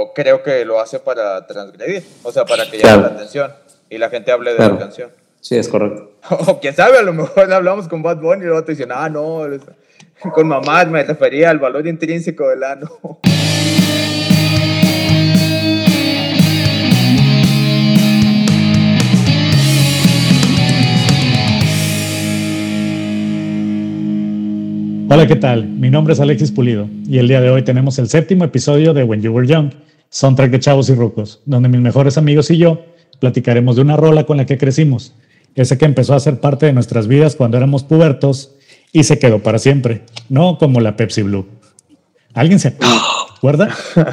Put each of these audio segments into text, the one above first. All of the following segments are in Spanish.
pero creo que lo hace para transgredir, o sea, para que llame la atención y la gente hable de la canción. Sí, es correcto. O quién sabe, a lo mejor hablamos con Bad Bunny y luego te dicen, ah, no, con mamá me refería al valor intrínseco del ano. Hola, ¿qué tal? Mi nombre es Alexis Pulido y el día de hoy tenemos el séptimo episodio de When You Were Young, soundtrack de Chavos y Rucos, donde mis mejores amigos y yo platicaremos de una rola con la que crecimos, ese que empezó a ser parte de nuestras vidas cuando éramos pubertos y se quedó para siempre, no como la Pepsi Blue. ¿Alguien se acuerda?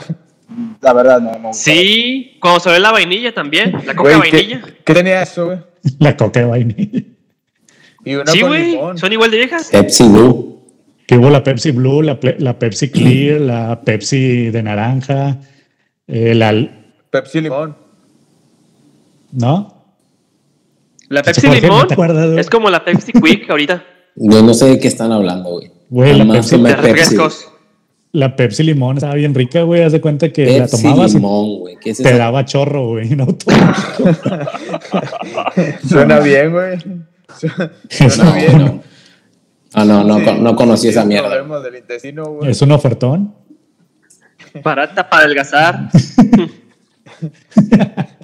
La verdad, no. no sí, cuando se ve la vainilla también, la coca vainilla. ¿qué, tenía eso, güey? La coca vainilla. Y una sí, güey, son igual de viejas. Pepsi Blue que hubo la Pepsi Blue, la, la Pepsi Clear, la Pepsi de naranja, eh, la... Pepsi Limón. ¿No? La Pepsi Limón es como la Pepsi Quick ahorita. Yo no sé de qué están hablando, güey. Güey, la Pepsi, la Pepsi Limón estaba bien rica, güey. Haz de cuenta que la tomabas limón, güey. ¿Qué es te daba chorro, güey. No, Suena bien, güey. Suena bien. ¿no? Ah, no, no, no conocí esa mierda. ¿Es un ofertón? Barata para adelgazar.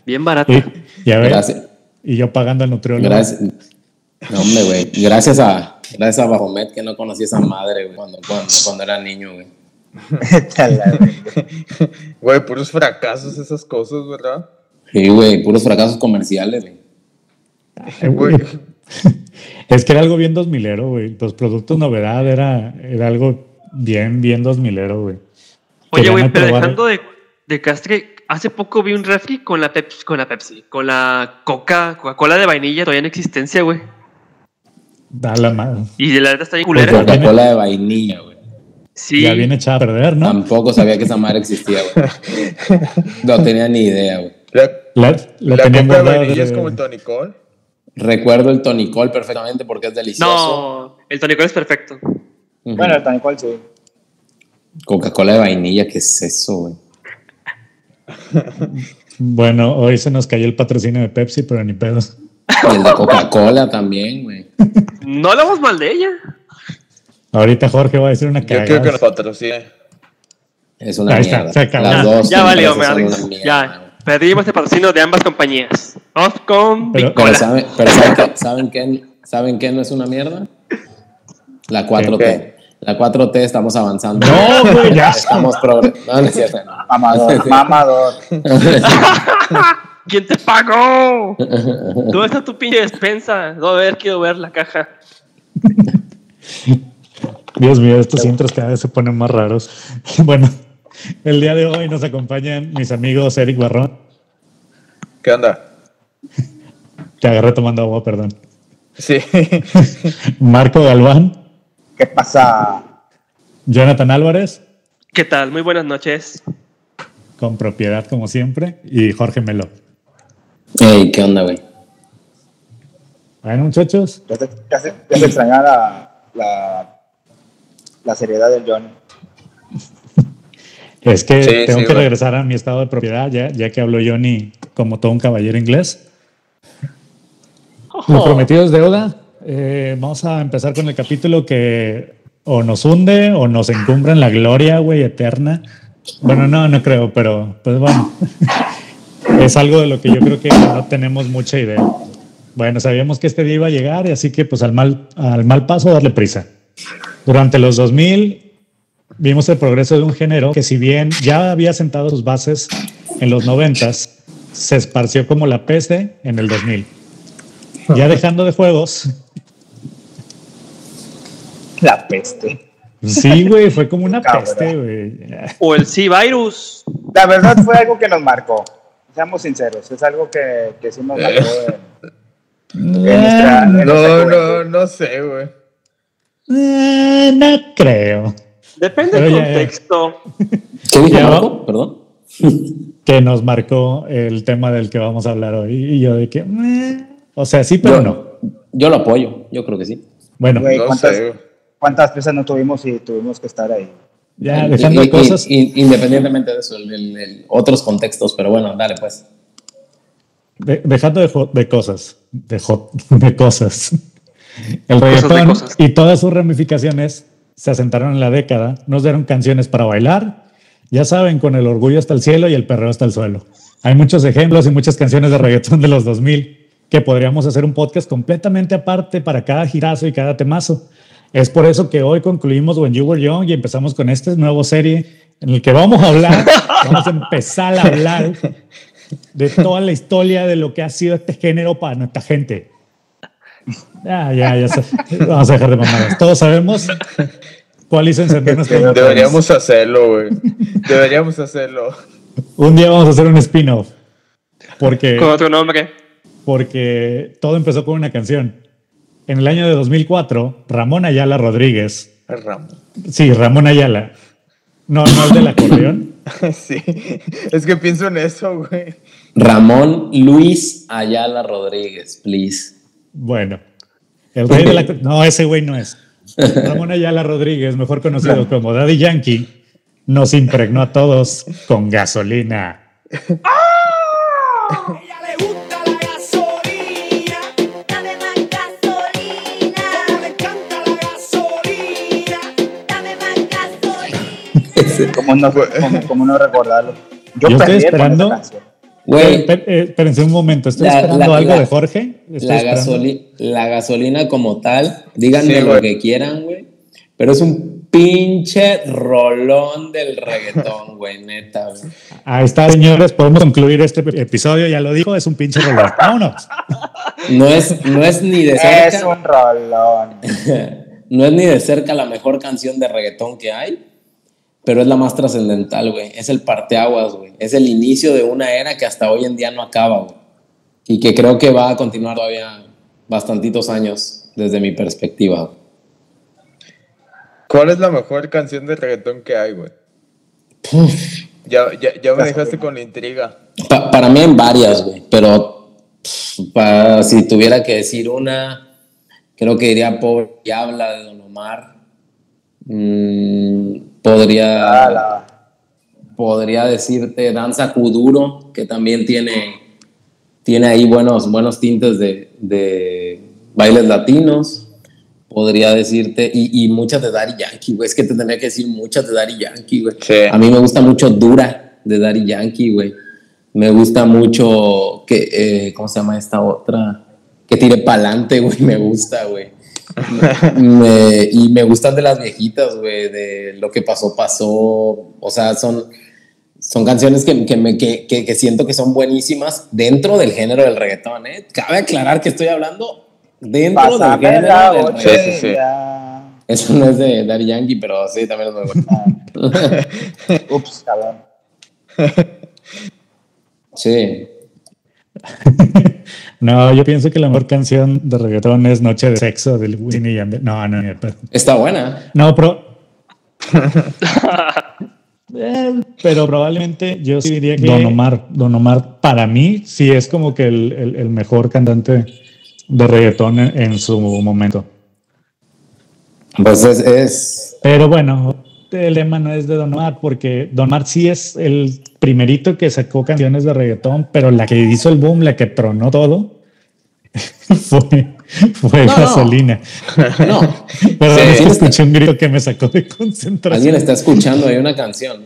Bien barata. ya ves. Y yo pagando al nutriólogo. Gracias. No, hombre, güey. Gracias a, gracias a Bajomet que no conocí esa madre, güey, cuando, cuando, era niño, güey. Güey, puros fracasos esas cosas, ¿verdad? Sí, güey, puros fracasos comerciales, güey. Es que era algo bien 2000 güey. Los productos novedad era, era algo bien, bien 2000 güey. Oye, güey, pero dejando de, de castre, hace poco vi un refri con la Pepsi, con la Pepsi, con la Coca, Coca-Cola de vainilla todavía en existencia, güey. Da la madre. Y de la verdad está bien culera. Coca-Cola de vainilla, güey. Sí. Ya viene echada a perder, ¿no? Tampoco sabía que esa madre existía, güey. no tenía ni idea, güey. La, la, Coca de vainilla es como el tonicol. Recuerdo el tonicol perfectamente porque es delicioso. No, el tonicol es perfecto. Bueno, el tonicol sí. Coca-Cola de vainilla, ¿qué es eso, güey? bueno, hoy se nos cayó el patrocinio de Pepsi, pero ni pedo. Y el de Coca-Cola también, güey. No hablamos mal de ella. Ahorita Jorge va a decir una cagada. Yo creo que nos patrocine. Es una mierda. Las dos ya valió, me Ya. Perdimos este patrocinio de ambas compañías. Vamos con pero, ¿saben, qué, ¿saben, qué, no es una mierda? La 4T. La 4T estamos avanzando. No, güey, ya. Estamos progresando. No, es Mamador, mamador. ¿Quién te pagó? ¿Dónde está tu pinche despensa? No, a ver, quiero ver la caja. Dios mío, estos intros cada vez se ponen más raros. Bueno, el día de hoy nos acompañan mis amigos Eric Barrón. ¿Qué onda? Te agarré tomando agua, perdón. Sí. Marco Galván. ¿Qué pasa? Jonathan Álvarez. ¿Qué tal? Muy buenas noches. Con propiedad, como siempre. Y Jorge Melo. Hey, ¿qué onda, güey? Bueno, muchachos. Ya se, ya extrañaba la, la seriedad del John. Es que tengo que regresar a mi estado de propiedad, ya, ya que habló Johnny como todo un caballero inglés. Lo prometido es deuda. Eh, vamos a empezar con el capítulo que o nos hunde o nos encumbra en la gloria, güey, eterna. Bueno, no, no creo, pero pues bueno. es algo de lo que yo creo que no tenemos mucha idea. Bueno, sabíamos que este día iba a llegar y así que pues al mal, al mal paso darle prisa. Durante los 2000 vimos el progreso de un género que si bien ya había sentado sus bases en los noventas, se esparció como la peste en el 2000. Ya dejando de juegos. La peste. Sí, güey, fue como una peste, güey. O el C-Virus. La verdad fue algo que nos marcó. Seamos sinceros, es algo que, que sí nos marcó. no, no, no sé, güey. Eh, no creo. Depende del contexto. ¿Qué dijo Perdón. que nos marcó el tema del que vamos a hablar hoy. Y yo de que, o sea, sí, pero no. Yo lo apoyo, yo creo que sí. Bueno, ¿cuántas, ¿cuántas piezas no tuvimos y tuvimos que estar ahí? Ya, dejando de cosas. independientemente de eso, el, otros contextos, pero bueno, dale pues. dejando de, cosas, de, de cosas. El reggaetón y todas sus ramificaciones se asentaron en la década, nos dieron canciones para bailar, ya saben, con el orgullo hasta el cielo y el perreo hasta el suelo. Hay muchos ejemplos y muchas canciones de reggaetón de los 2000 que podríamos hacer un podcast completamente aparte para cada girazo y cada temazo. Es por eso que hoy concluimos When You Were Young y empezamos con esta nueva serie en el que vamos a hablar, vamos a empezar a hablar de toda la historia de lo que ha sido este género para nuestra gente. Ya, ya, ya. Vamos a dejar de mamadas. Todos sabemos cuál hizo encender nuestro Deberíamos hacerlo, güey. Deberíamos hacerlo. Un día vamos a hacer un spin-off. Porque. ¿Con otro nombre? Porque todo empezó con una canción. En el año de 2004, Ramón Ayala Rodríguez. Ramón. Sí, Ramón Ayala. No, no el del acordeón. sí, es que pienso en eso, güey. Ramón Luis Ayala Rodríguez, please. Bueno, el rey de la... No, ese güey no es. Ramón Ayala Rodríguez, mejor conocido como Daddy Yankee, nos impregnó a todos con gasolina. ¡Ah! ¿Cómo no, cómo, no recordarlo? Yo, estoy esperando. Güey, eh, espérense un momento, estoy esperando algo de Jorge. La, la, gasolina como tal, díganme lo que quieran, güey. Pero es un pinche rolón del reggaetón, güey, neta, güey. Ahí está, señores, podemos concluir este episodio, ya lo dijo, es un pinche rolón. Vámonos. No es, no es ni de cerca. Es un rolón. no es ni de cerca la mejor canción de reggaetón que hay pero es la más trascendental, güey. Es el parteaguas, güey. Es el inicio de una era que hasta hoy en día no acaba, güey. Y que creo que va a continuar todavía bastantitos años desde mi perspectiva. ¿Cuál es la mejor canción de reggaetón que hay, güey? Ya, ya, me dejaste con la intriga. para mí en varias, güey. Pero si tuviera que decir una, creo que diría Pobre y habla de Don Omar. Mmm Podría, podría decirte Danza Kuduro, que también tiene, tiene ahí buenos, buenos tintes de, de bailes latinos. Podría decirte, y, y, muchas de Daddy Yankee, güey. Es que te tendría que decir muchas de Daddy Yankee, güey. A mí me gusta mucho Dura de Daddy Yankee, güey. Me gusta mucho, que, eh, ¿cómo se llama esta otra? Que tire pa'lante, güey. Me gusta, güey y me gustan de las viejitas, güey, de lo que pasó, pasó. O sea, son, son canciones que, que, me, que, que, siento que son buenísimas dentro del género del reggaetón, ¿eh? Cabe aclarar que estoy hablando dentro del género del reggaetón. Eso no es de Daddy Yankee, pero sí, también es muy bueno. Ups, cabrón. Sí. no, yo pienso que la mejor canción de reggaetón es Noche de Sexo del Winnie Yandel. No, no, no. Está buena. No, pero. Eh, pero probablemente yo sí diría que Don Omar, Don Omar, para mí sí es como que el, el, mejor cantante de reggaetón en, su momento. Pues es, es, Pero bueno, el lema no es de Don Omar, porque Don Omar sí es el primerito que sacó canciones de reggaetón, pero la que hizo el boom, la que tronó todo, fue, fue gasolina. No. Perdón, sí, escuché un grito que me sacó de concentración. Alguien está escuchando ahí una canción.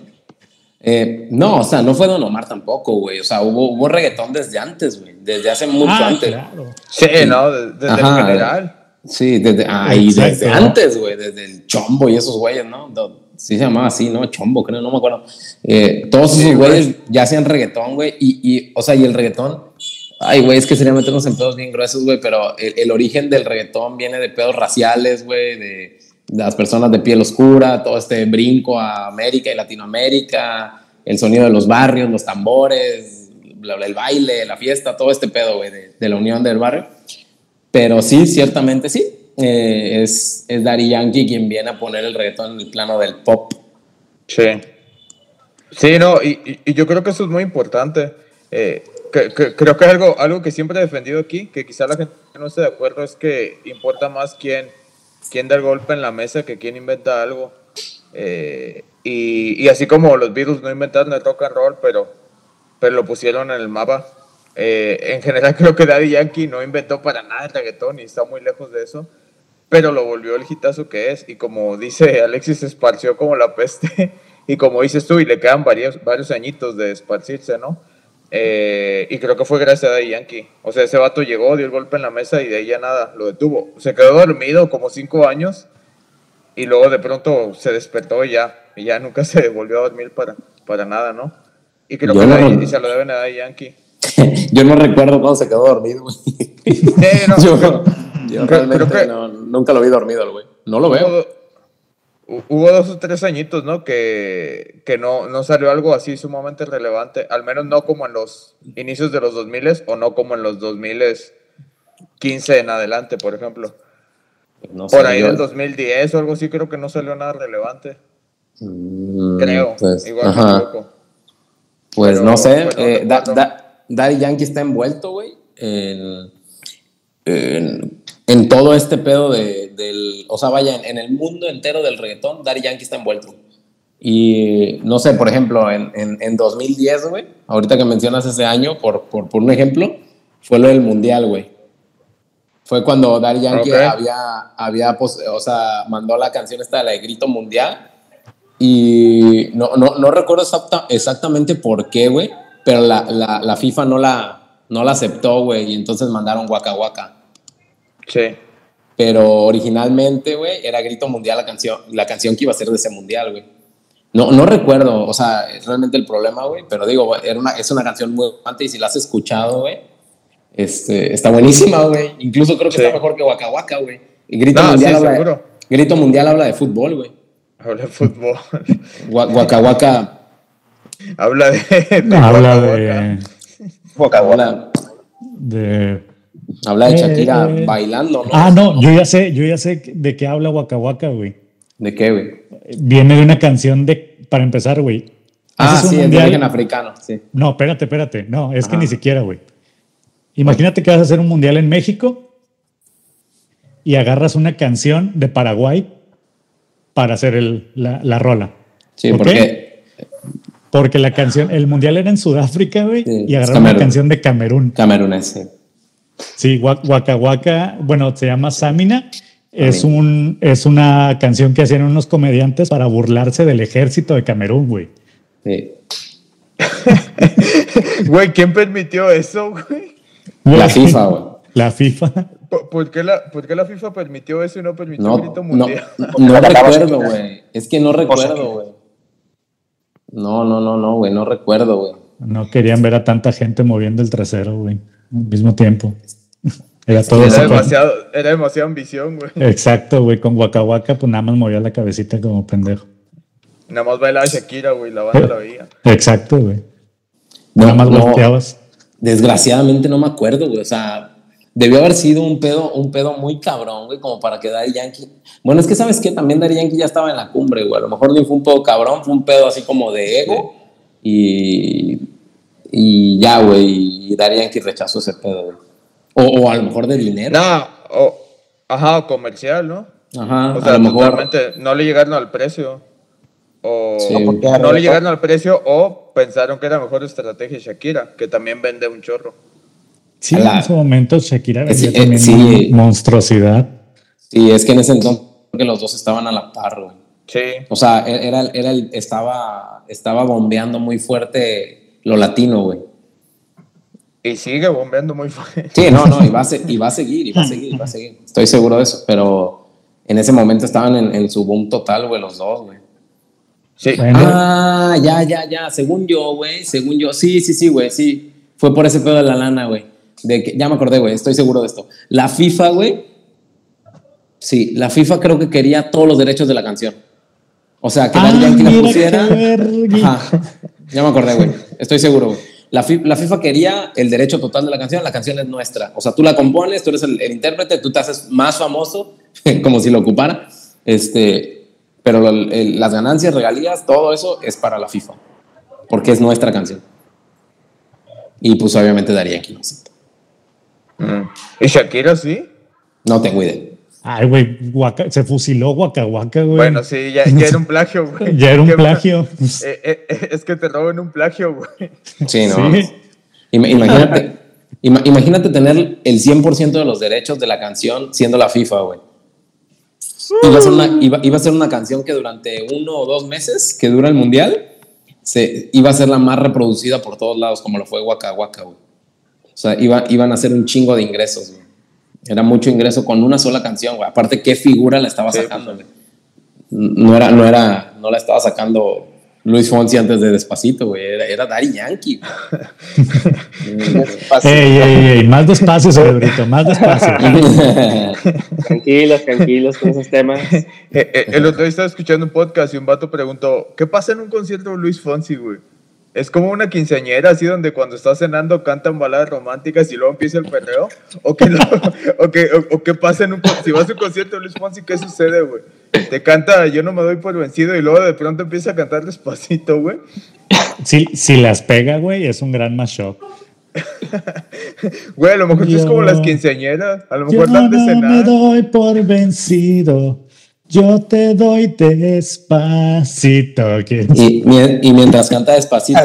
Eh, no, o sea, no fue Don Omar tampoco, güey. O sea, hubo, hubo reggaetón desde antes, güey. Desde hace mucho ah, antes. Claro. Sí, no, desde el general. Sí, desde, ahí desde antes, güey. Desde el chombo y esos güeyes, ¿no? sí se llamaba así, ¿no? Chombo, creo, no me acuerdo. Eh, todos esos güeyes ya hacían reggaetón, güey, y, y, o sea, y el reggaetón, ay, güey, es que sería meternos en pedos bien gruesos, güey, pero el, origen del reggaetón viene de pedos raciales, güey, de, las personas de piel oscura, todo este brinco a América y Latinoamérica, el sonido de los barrios, los tambores, el baile, la fiesta, todo este pedo, güey, de, de la unión del barrio. Pero sí, ciertamente sí, eh, es, es Daddy Yankee quien viene a poner el reggaetón en el plano del pop. Sí. Sí, no, y, y yo creo que eso es muy importante. Eh, que, creo que es algo, algo que siempre he defendido aquí, que quizá la gente no esté de acuerdo, es que importa más quién, quién da el golpe en la mesa que quién inventa algo. Eh, y, así como los virus no inventaron el rock and roll, pero, pero lo pusieron en el mapa. Eh, en general creo que Daddy Yankee no inventó para nada el reggaetón y está muy lejos de eso, pero lo volvió el hitazo que es. Y como dice Alexis, se esparció como la peste. Y como dices tú, y le quedan varios, varios añitos de esparcirse, ¿no? Eh, y creo que fue gracias a Yankee. O sea, ese vato llegó, dio el golpe en la mesa y de ahí ya nada, lo detuvo. Se quedó dormido como cinco años y luego de pronto se despertó y ya, y ya nunca se volvió a dormir para, para nada, ¿no? Y creo que no, se lo deben a Daddy Yankee. yo no recuerdo cuando se quedó dormido, güey. yo, realmente nunca lo vi dormido, güey. No lo veo. Hubo dos o tres añitos, ¿no? Que, que no, no salió algo así sumamente relevante, al menos no como en los inicios de los 2000 o no como en los 2015 en adelante, por ejemplo. por ahí del 2010 o algo así, creo que no salió nada relevante. Mm, creo, pues, igual Pues no sé, eh, Daddy Yankee está envuelto, güey, en, en en todo este pedo de, del, o sea, vaya, en, el mundo entero del reggaetón, Daddy Yankee está envuelto. Y no sé, por ejemplo, en, en, 2010, güey, ahorita que mencionas ese año, por, por, por, un ejemplo, fue lo del Mundial, güey. Fue cuando Daddy Yankee había, había pues, o sea, mandó la canción esta de la de Grito Mundial. Y no, no, no recuerdo exactamente por qué, güey, pero la, la, la, FIFA no la, no la aceptó, güey, y entonces mandaron Waka Waka. Sí. Pero originalmente, güey, era Grito Mundial la canción, la canción que iba a ser de ese mundial, güey. No, no recuerdo, o sea, es realmente el problema, güey, pero digo, era una, es una canción muy importante y si la has escuchado, güey, este, está buenísima, güey. Incluso creo que está mejor que Waka Waka, güey. Y Grito, mundial habla de, Grito Mundial habla de fútbol, güey. Habla de fútbol. Waka Waka. Habla de. habla de. Waka Waka. De Habla de eh, Shakira eh, bailando, ¿no? Ah, no, yo ya sé, yo ya sé de qué habla Waka Waka, güey. ¿De qué, güey? Viene de una canción de, para empezar, güey. Ah, sí, es de origen africano, sí. No, espérate, espérate. No, es que ni siquiera, güey. Imagínate que vas a hacer un mundial en México y agarras una canción de Paraguay para hacer el, la, rola. Sí, porque porque la canción, el mundial era en Sudáfrica, güey, y agarraron una canción de Camerún. Camerún, sí. Sí, Waka Waka, bueno, se llama Samina. Es, un, es una canción que hacían unos comediantes para burlarse del ejército de Camerún, güey. Sí. güey, ¿quién permitió eso, güey? La FIFA, güey. La FIFA. ¿Por, qué la, ¿Por, qué la, FIFA permitió eso y no permitió el grito mundial? No, no recuerdo, güey. Es que no recuerdo, güey. No, no, no, no, güey. No recuerdo, güey. No querían ver a tanta gente moviendo el trasero, güey al mismo tiempo. Era todo era, demasiado, era demasiada ambición, güey. Exacto, güey. Con Waka Waka, pues nada más movía la cabecita como pendejo. Nada más bailaba Shakira, güey. La banda la veía. Exacto, güey. nada más volteabas. Desgraciadamente no me acuerdo, güey. O sea, debió haber sido un pedo, un pedo muy cabrón, güey, como para que Daddy Yankee. Bueno, es que sabes que también Daddy Yankee ya estaba en la cumbre, güey. A lo mejor ni fue un pedo cabrón, fue un pedo así como de ego. Y y ya, güey, y darían que rechazó ese pedo, O, o, a lo mejor de dinero. No, o, ajá, comercial, ¿no? Ajá, o sea, a lo mejor. no le llegaron al precio. O no le llegaron al precio o pensaron que era mejor estrategia Shakira, que también vende un chorro. Sí, en ese momento Shakira vendía también sí, monstruosidad. Sí, es que en ese entonces que los dos estaban a la par, güey. Sí. O sea, era, era, estaba, estaba bombeando muy fuerte lo latino, güey. Y sigue bombeando muy fuerte. Sí, no, no, y va, a, seguir, y va a seguir, y va a seguir. Estoy seguro de eso, pero en ese momento estaban en, su boom total, güey, los dos, güey. Sí. Ah, ya, ya, ya. Según yo, güey, según yo. Sí, sí, sí, güey, sí. Fue por ese pedo de la lana, güey. De que, ya me acordé, güey, estoy seguro de esto. La FIFA, güey. Sí, la FIFA creo que quería todos los derechos de la canción. O sea, que ah, la pusiera. Ajá. Ya me acordé, güey. Estoy seguro, güey. La, FIFA quería el derecho total de la canción, la canción es nuestra. O sea, tú la compones, tú eres el, intérprete, tú te haces más famoso, como si lo ocupara. Este, pero las ganancias, regalías, todo eso es para la FIFA, porque es nuestra canción. Y pues obviamente daría aquí. Mm. ¿Y Shakira sí? No tengo idea. Ay, güey, se fusiló Waka Waka, güey. Bueno, sí, ya, ya era un plagio, güey. ya era un plagio. Eh, eh, eh, es que te roben un plagio, güey. Sí, ¿no? Imagínate, imagínate tener el 100% de los derechos de la canción siendo la FIFA, güey. Iba a, ser una, iba, iba a ser una canción que durante uno o dos meses que dura el mundial se, iba a ser la más reproducida por todos lados, como lo fue Waka Waka, güey. O sea, iba, iban a hacer un chingo de ingresos, güey. Era mucho ingreso con una sola canción, güey. Aparte, ¿qué figura la estaba sacando, güey? No era, no era, no la estaba sacando Luis Fonsi antes de Despacito, güey. Era, era Daddy Yankee. ey, ey, ey, más despacio, cerebrito, más despacio. tranquilos, tranquilos con esos temas. Eh, eh, el otro día estaba escuchando un podcast y un vato preguntó, ¿qué pasa en un concierto de Luis Fonsi, güey? Es como una quinceañera, así donde cuando estás cenando cantan baladas románticas y luego empieza el perreo. ¿O qué, o, qué pasa en un Si vas a un concierto de Luis Fonsi, ¿qué sucede, güey? Te canta Yo no me doy por vencido y luego de pronto empieza a cantar despacito, güey. Si, si las pega, güey, es un gran mashup. güey, a lo mejor es como las quinceañeras. A lo mejor dan de cenar. no me doy por vencido. Yo te doy despacito. Y, y, mientras canta despacito,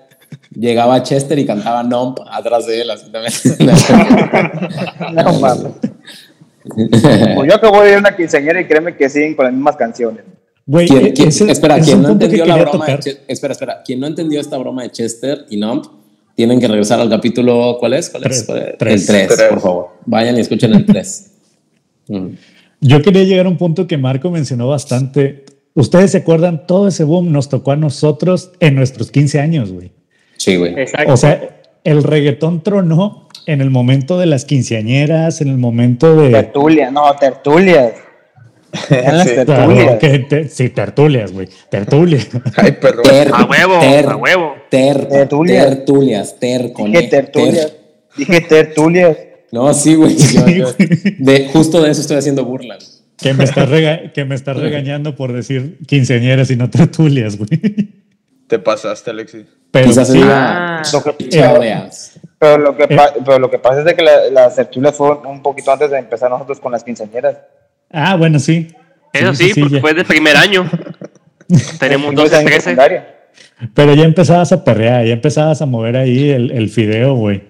llegaba Chester y cantaba Nomp atrás de él, así también. no mames. Pues yo acabo de ir a una quinceañera y créeme que siguen con las mismas canciones. Güey, espera, quien no entendió la broma espera, espera, quien no entendió esta broma de Chester y Nomp, tienen que regresar al capítulo, ¿cuál es? ¿Cuál es? El 3, por favor. Vayan y escuchen el 3. Yo quería llegar a un punto que Marco mencionó bastante. Ustedes se acuerdan, todo ese boom nos tocó a nosotros en nuestros 15 años, güey. Sí, güey. O sea, el reggaetón tronó en el momento de las quinceañeras, en el momento de... Tertulia, no, tertulias. las tertulias. sí, tertulias, güey. Tertulias. Ay, perdón. a huevo, a huevo. Ter, tertulias. Tertulias, ter, con Dije tertulias. Dije tertulias. No, sí, güey. de, justo de eso estoy haciendo burla. Que me estás que me está regañando por decir quinceañeras y no tertulias, güey. Te pasaste, Alexis. Pero Quizás sí, ah. lo que, pero, lo que eh. pero lo que pasa es de que las tertulias fueron un poquito antes de empezar nosotros con las quinceañeras. Ah, bueno, sí. Eso sí, porque fue de primer año. Tenemos dos trece. Pero ya empezabas a perrear, ya empezabas a mover ahí el, el fideo, güey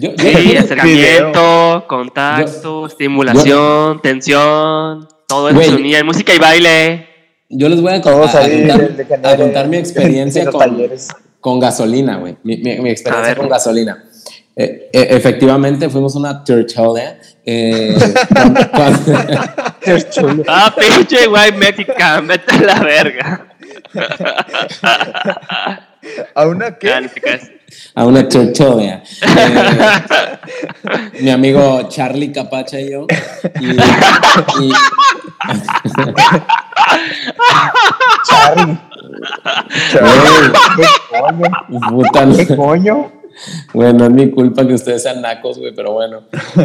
sí, acercamiento, contacto, estimulación, tensión, todo eso se unía en música y baile. Yo les voy a, contar, mi experiencia con, gasolina, güey. Mi, experiencia con gasolina. Eh, eh, efectivamente, fuimos a una tertulia. Eh, ah, pinche güey, México, vete a la verga. ¿A una qué? A una tertulia. Eh, mi amigo Charlie Capacha y yo. Y, Charlie. ¿Qué coño? Bueno, es mi culpa que ustedes sean nacos, güey, pero bueno.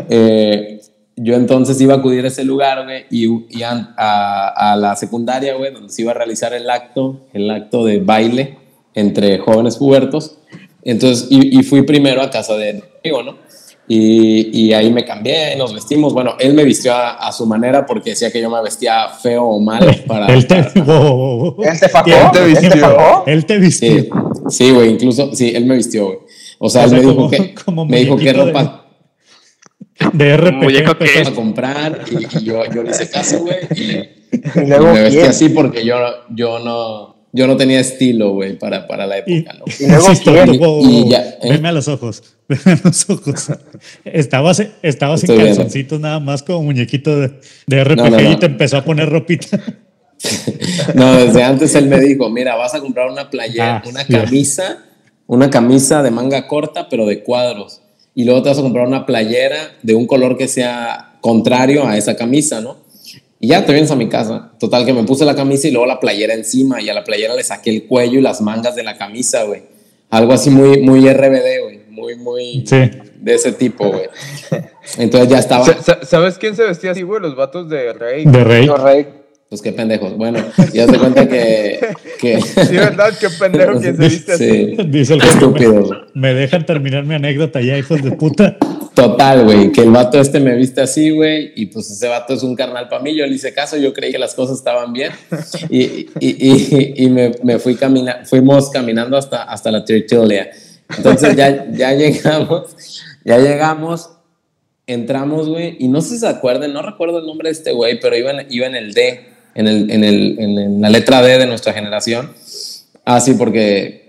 Eh, yo entonces iba a acudir a ese lugar, güey, y, y a, a, la secundaria, güey, donde se iba a realizar el acto, el acto de baile entre jóvenes pubertos. Entonces, y, fui primero a casa de amigo, ¿no? Y, y, ahí me cambié, nos vestimos. Bueno, él me vistió a, su manera porque decía que yo me vestía feo o mal para... él te, ¿Él te facó? ¿Él te vistió? Él te vistió. Sí, güey, incluso, sí, él me vistió, güey. O sea, él me dijo que, me dijo qué ropa... De, RPG que a comprar y, yo, yo, le hice caso, güey. Y, me vestí así porque yo, yo no yo no tenía estilo, güey, para, para la época, ¿no? Y luego, y, ya, ¿eh? Veme a los ojos, veme a los ojos. Estabas, estabas en calzoncitos nada más como muñequito de, de RPG y te empezó a poner ropita. no, desde antes él me dijo, mira, vas a comprar una playera, ah, una camisa, una camisa de manga corta, pero de cuadros. Y luego te vas a comprar una playera de un color que sea contrario a esa camisa, ¿no? Y ya te vienes a mi casa. Total, que me puse la camisa y luego la playera encima. Y a la playera le saqué el cuello y las mangas de la camisa, güey. Algo así muy, muy RBD, güey. Muy, muy de ese tipo, güey. Entonces ya estaba. ¿Sabes quién se vestía así, güey? Los vatos de Rey. De Rey. Rey. Pues qué pendejos. Bueno, ya se cuenta que. que... Sí, ¿verdad? Qué pendejo quien se viste así. Dice el Estúpido. Me, me dejan terminar mi anécdota ya, hijos de puta. Total, güey, que el vato este me viste así, güey, y pues ese vato es un carnal para mí, yo le hice caso, yo creí que las cosas estaban bien, y, y, y, me, me, fui camina fuimos caminando hasta, hasta la tertulia. Entonces ya, ya llegamos, ya llegamos, entramos, güey, y no sé si se acuerdan, no recuerdo el nombre de este güey, pero iba en, iba en el D, en, el, en, el, en la letra D de nuestra generación. Ah, sí, porque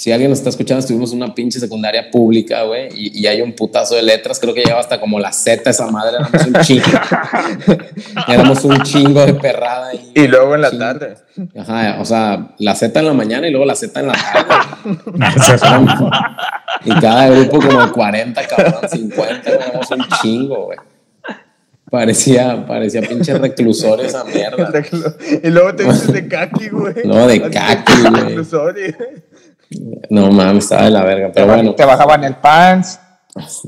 si alguien nos está escuchando, estuvimos en una pinche secundaria pública, güey, y, hay un putazo de letras, creo que lleva hasta como la Z esa madre, éramos un chingo. éramos un chingo de perrada. Y, luego en la tarde. Ajá, o sea, la Z en la mañana y luego la Z en la tarde. y cada grupo como 40, cabrón, 50, éramos un chingo, güey. Parecía, parecía pinche reclusor esa mierda. y luego te dices de kaki, güey. No, de kaki, güey. No mames, estaba de la verga, pero bueno. Te bajaban el pants.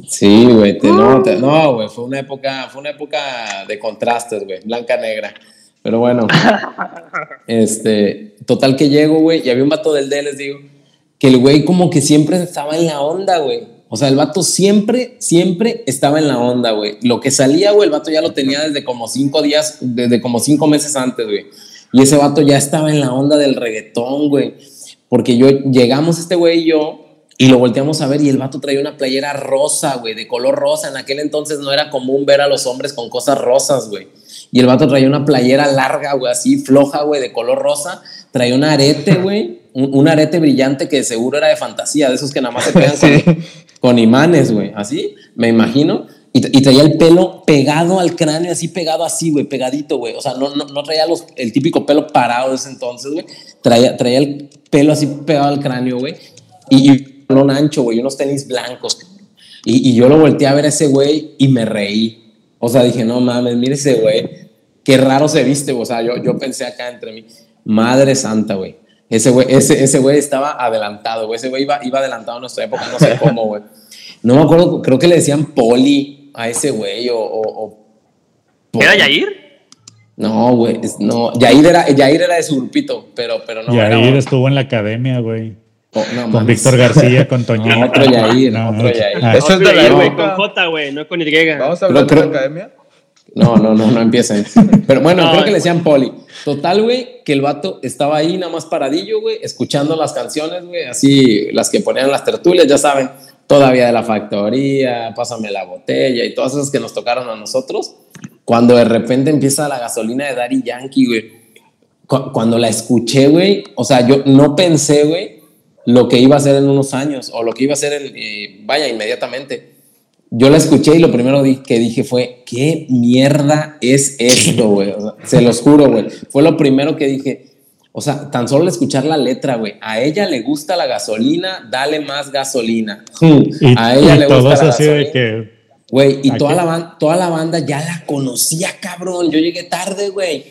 Sí, güey, no, no, güey, fue una época, fue una época de contrastes, güey, blanca negra. Pero bueno, este, total que llego, güey, y había un vato del D, les digo, que el güey como que siempre estaba en la onda, güey. O sea, el vato siempre, siempre estaba en la onda, güey. Lo que salía, güey, el vato ya lo tenía desde como cinco días, desde como cinco meses antes, güey. Y ese vato ya estaba en la onda del reggaetón, güey. Porque yo llegamos este güey y yo y lo volteamos a ver y el vato traía una playera rosa, güey, de color rosa. En aquel entonces no era común ver a los hombres con cosas rosas, güey. Y el vato traía una playera larga, güey, así floja, güey, de color rosa. Traía un arete, güey, un, arete brillante que seguro era de fantasía, de esos que nada más se pegan con, imanes, güey, así, me imagino. Y, traía el pelo pegado al cráneo, así pegado así, güey, pegadito, güey. O sea, no, no, no traía los, el típico pelo parado de ese entonces, güey. Traía, traía el pelo así pegado al cráneo, güey. Y, y un ancho, güey, unos tenis blancos. Y, y, yo lo volteé a ver a ese güey y me reí. O sea, dije, no mames, mire ese güey. Qué raro se viste, o sea, yo, yo pensé acá entre mí, madre santa, güey. Ese güey, ese, ese güey estaba adelantado, güey. Ese güey iba, iba adelantado a nuestra época, no sé cómo, güey. No me acuerdo, creo que le decían Poli a ese güey o... o, ¿Era Yair? No, güey, no, Yair era, Yair era de su grupito, pero, pero no. Yair estuvo en la academia, güey. Oh, con Víctor García, con Toñito. otro Yair, no, otro Yair. Ah, Eso es de la güey, con J, güey, no con Y. ¿Vamos a hablar de la academia? No, no, no, no empiecen. Pero bueno, creo que le decían poli. Total, güey, que el vato estaba ahí nada más paradillo, güey, escuchando las canciones, güey, así las que ponían las tertulias, ya saben, todavía de la factoría, pásame la botella y todas esas que nos tocaron a nosotros. Cuando de repente empieza la gasolina de Daddy Yankee, güey. Cuando la escuché, güey, o sea, yo no pensé, güey, lo que iba a hacer en unos años o lo que iba a hacer, en, eh, vaya, inmediatamente. Yo la escuché y lo primero que dije fue, ¿qué mierda es esto, güey? se los juro, güey. Fue lo primero que dije. O sea, tan solo escuchar la letra, güey. A ella le gusta la gasolina, dale más gasolina. a ella le gusta la gasolina. Que Güey, y toda la, toda la banda ya la conocía, cabrón. Yo llegué tarde, güey.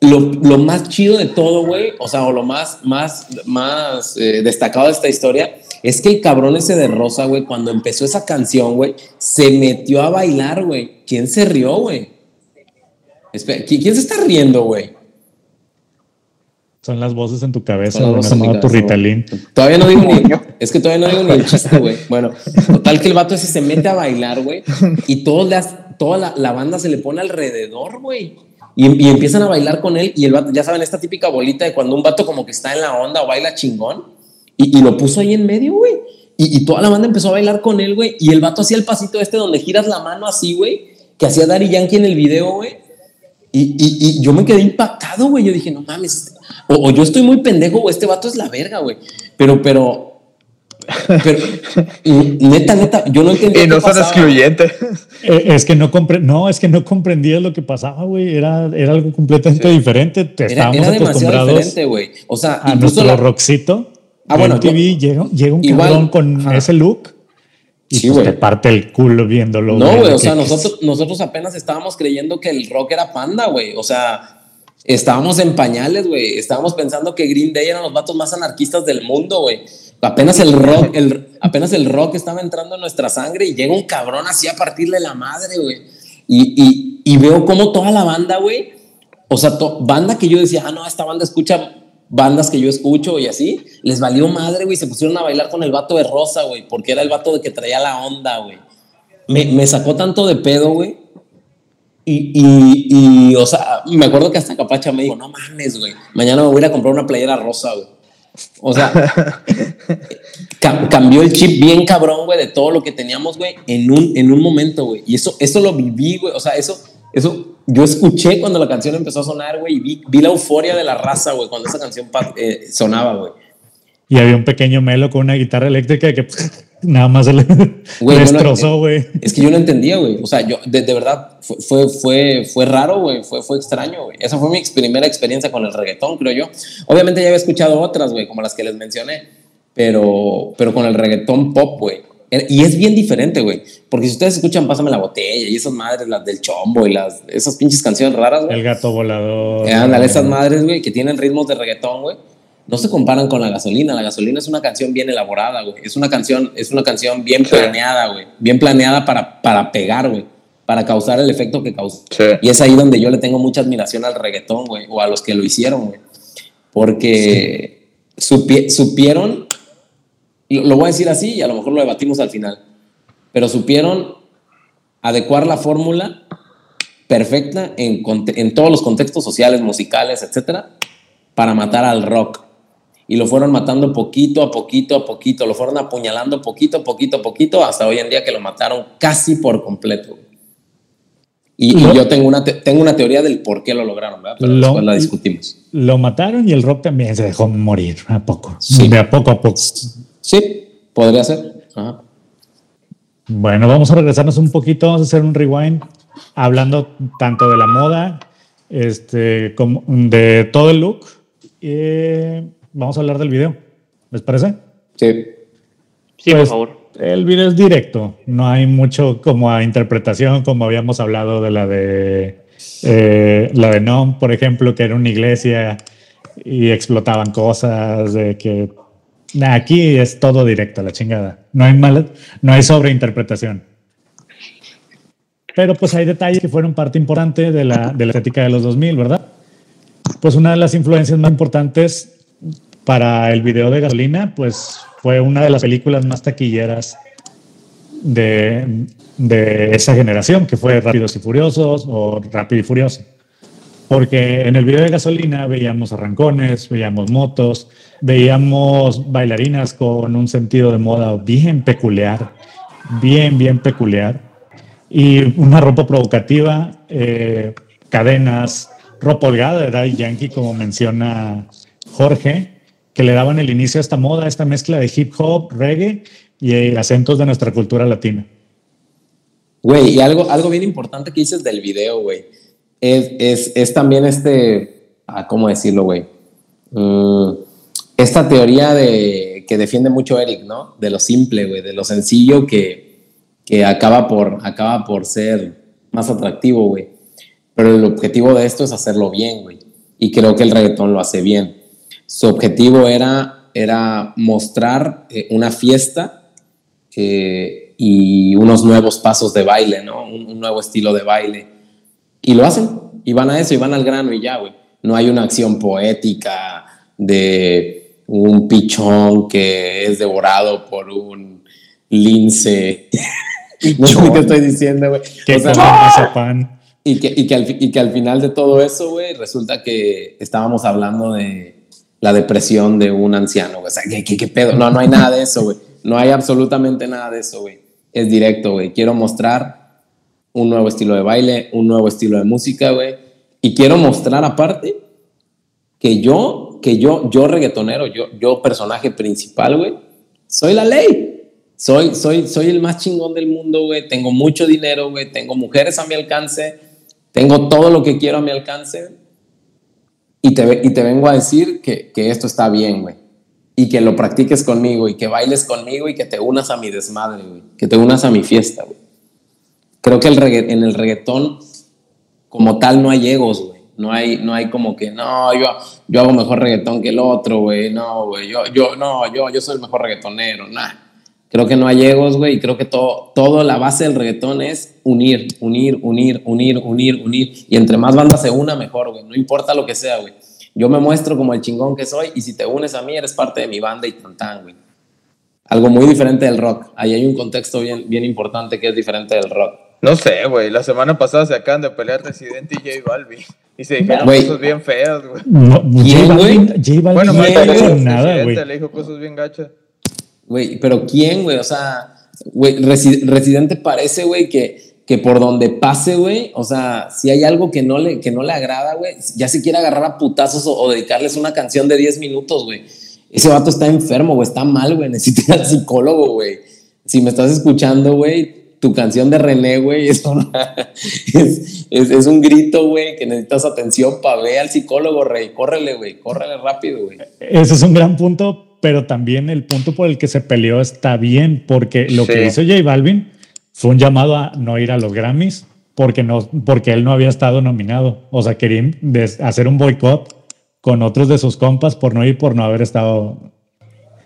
Lo, lo, más chido de todo, güey, o sea, o lo más, más, más eh, destacado de esta historia, es que el cabrón ese de Rosa, güey, cuando empezó esa canción, güey, se metió a bailar, güey. ¿Quién se rió, güey? ¿quién se está riendo, güey? Son las voces en tu cabeza, güey. tu Ritalin. Todavía no digo ni. es que todavía no digo ni el chiste, güey. Bueno, total que el vato ese se mete a bailar, güey. Y todos las, toda la, banda se le pone alrededor, güey. Y, empiezan a bailar con él. Y el vato, ya saben, esta típica bolita de cuando un vato como que está en la onda o baila chingón. Y, lo puso ahí en medio, güey. Y, y, toda la banda empezó a bailar con él, güey. Y el vato hacía el pasito este donde giras la mano así, güey. Que hacía Daddy Yankee en el video, güey. Y, y, yo me quedé impactado, güey. Yo dije, no mames, o, yo estoy muy pendejo o este vato es la verga, güey. Pero, pero, pero, neta, neta, yo no entendía. Y no son excluyentes. Eh, es que no compre no, es que no comprendías lo que pasaba, güey. Era, era algo completamente diferente. Te estábamos era acostumbrados diferente, güey. O sea, a nuestro la... rockcito. Ah, bueno, TV llega, llega un cabrón con ese look y sí, pues te parte el culo viéndolo. No, güey, o sea, nosotros, nosotros apenas estábamos creyendo que el rock era panda, güey. O sea, estábamos en pañales, güey. Estábamos pensando que Green Day eran los vatos más anarquistas del mundo, güey. Apenas el rock, el, apenas el rock estaba entrando en nuestra sangre y llega un cabrón así a partirle la madre, güey. Y, y, y, veo como toda la banda, güey. O sea, banda que yo decía, ah, no, esta banda escucha bandas que yo escucho y así, les valió madre, güey, se pusieron a bailar con el vato de Rosa, güey, porque era el vato de que traía la onda, güey. me, me sacó tanto de pedo, güey. Y, y, y, o sea, me acuerdo que hasta Capacha me dijo, no mames, güey, mañana me voy a ir a comprar una playera rosa, güey. O sea, cambió el chip bien cabrón, güey, de todo lo que teníamos, güey, en un, en un momento, güey. Y eso, eso lo viví, güey. O sea, eso, eso, yo escuché cuando la canción empezó a sonar, güey, y vi, vi, la euforia de la raza, güey, cuando esa canción eh, sonaba, güey. Y había un pequeño melo con una guitarra eléctrica que nada más le, destrozó, güey. es que yo no entendía, güey. O sea, yo, de, verdad, fue, fue, fue, raro, güey. Fue, fue extraño, güey. Esa fue mi primera experiencia con el reggaetón, creo yo. Obviamente ya había escuchado otras, güey, como las que les mencioné. Pero, pero con el reggaetón pop, güey. Y es bien diferente, güey. Porque si ustedes escuchan Pásame la botella y esas madres, las del chombo y las, esas pinches canciones raras, güey. El gato volador. Eh, ándale, esas madres, güey, que tienen ritmos de reggaetón, güey no se comparan con la gasolina. La gasolina es una canción bien elaborada, güey. Es una canción, es una canción bien planeada, güey. Bien planeada para, para pegar, güey. Para causar el efecto que causa. Y es ahí donde yo le tengo mucha admiración al reggaetón, güey. O a los que lo hicieron, güey. Porque supieron, lo voy a decir así y a lo mejor lo debatimos al final, pero supieron adecuar la fórmula perfecta en, en todos los contextos sociales, musicales, etcétera, para matar al rock y lo fueron matando poquito a poquito a poquito, lo fueron apuñalando poquito a poquito a poquito hasta hoy en día que lo mataron casi por completo. Y, yo tengo una, tengo una teoría del por qué lo lograron, ¿verdad? Pero después la discutimos. Lo mataron y el rock también se dejó morir a poco. Sí. De a poco a poco. Sí, podría ser. Bueno, vamos a regresarnos un poquito, vamos a hacer un rewind hablando tanto de la moda, este, como de todo el look. Eh, vamos a hablar del video. ¿Les parece? Sí. Sí, por pues, favor. El video es directo, no hay mucho como a interpretación, como habíamos hablado de la de eh, la de Nom, por ejemplo, que era una iglesia y explotaban cosas, de que aquí es todo directo, la chingada. No hay mal, no hay sobreinterpretación. Pero pues hay detalles que fueron parte importante de la, de la estética de los 2000, ¿verdad? Pues una de las influencias más importantes para el video de gasolina, pues fue una de las películas más taquilleras de, de esa generación, que fue Rápidos y Furiosos o Rápido y Furioso. Porque en el video de gasolina veíamos arrancones, veíamos motos, veíamos bailarinas con un sentido de moda bien peculiar, bien, bien peculiar, y una ropa provocativa, eh, cadenas, ropa holgada de Yankee, como menciona Jorge, que le daban el inicio a esta moda, a esta mezcla de hip hop, reggae y acentos de nuestra cultura latina. Güey, y algo, algo bien importante que dices del video, güey, es, es, es, también este, ah, ¿cómo decirlo, güey? Mm, esta teoría de, que defiende mucho Eric, ¿no? De lo simple, güey, de lo sencillo que, que acaba, por, acaba por ser más atractivo, güey. Pero el objetivo de esto es hacerlo bien, güey. Y creo que el reggaetón lo hace bien. Su objetivo era, era mostrar eh, una fiesta eh, y unos nuevos pasos de baile, ¿no? Un, nuevo estilo de baile. Y lo hacen, y van a eso, y van al grano y ya, güey. No hay una acción poética de un pichón que es devorado por un lince. no sé qué estoy diciendo, güey. Que y que, y, que al, y que al final de todo eso, güey, resulta que estábamos hablando de, la depresión de un anciano. O sea, ¿qué, qué, pedo? No, no hay nada de eso, güey. No hay absolutamente nada de eso, güey. Es directo, güey. Quiero mostrar un nuevo estilo de baile, un nuevo estilo de música, güey. Y quiero mostrar aparte que yo, que yo, yo reggaetonero, yo, yo personaje principal, güey, soy la ley. Soy, soy, soy el más chingón del mundo, güey. Tengo mucho dinero, güey. Tengo mujeres a mi alcance. Tengo todo lo que quiero a mi alcance y te, y te vengo a decir que, que esto está bien, güey. Y que lo practiques conmigo y que bailes conmigo y que te unas a mi desmadre, güey. Que te unas a mi fiesta, güey. Creo que el en el reggaetón, como tal, no hay egos, güey. No hay, no hay como que, no, yo, yo hago mejor reggaetón que el otro, güey. No, güey. Yo, no, yo, yo soy el mejor reggaetonero. Nah. Creo que no hay egos, güey, y creo que todo, todo la base del reggaetón es unir, unir, unir, unir, unir, unir. Y entre más bandas se una, mejor, güey. No importa lo que sea, güey. Yo me muestro como el chingón que soy y si te unes a mí, eres parte de mi banda y tan güey. algo muy diferente del rock. Ahí hay un contexto bien, bien importante que es diferente del rock. No sé, güey. La semana pasada se acaban de pelear Residente y J Balvin. Y se dijeron cosas bien feas, güey. No, J Balvin, J Balvin bueno, no hizo nada, güey. Le dijo cosas bien gachas. Güey, pero ¿quién, güey? O sea, güey, Residente parece, güey, que, que por donde pase, güey, o sea, si hay algo que no le, que no le agrada, güey, ya se quiere agarrar a putazos o, dedicarles una canción de 10 minutos, güey. Ese vato está enfermo, güey, está mal, güey, necesita al psicólogo, güey. Si me estás escuchando, güey, tu canción de René, güey, es, es, un grito, güey, que necesitas atención para ver al psicólogo, rey. Córrele, güey, córrele rápido, güey. Ese es un gran punto, pero también el punto por el que se peleó está bien, porque lo que hizo J Balvin fue un llamado a no ir a los Grammys porque, no, porque él no había estado nominado. O sea, quería hacer un boicot con otros de sus compas por no ir, por no haber estado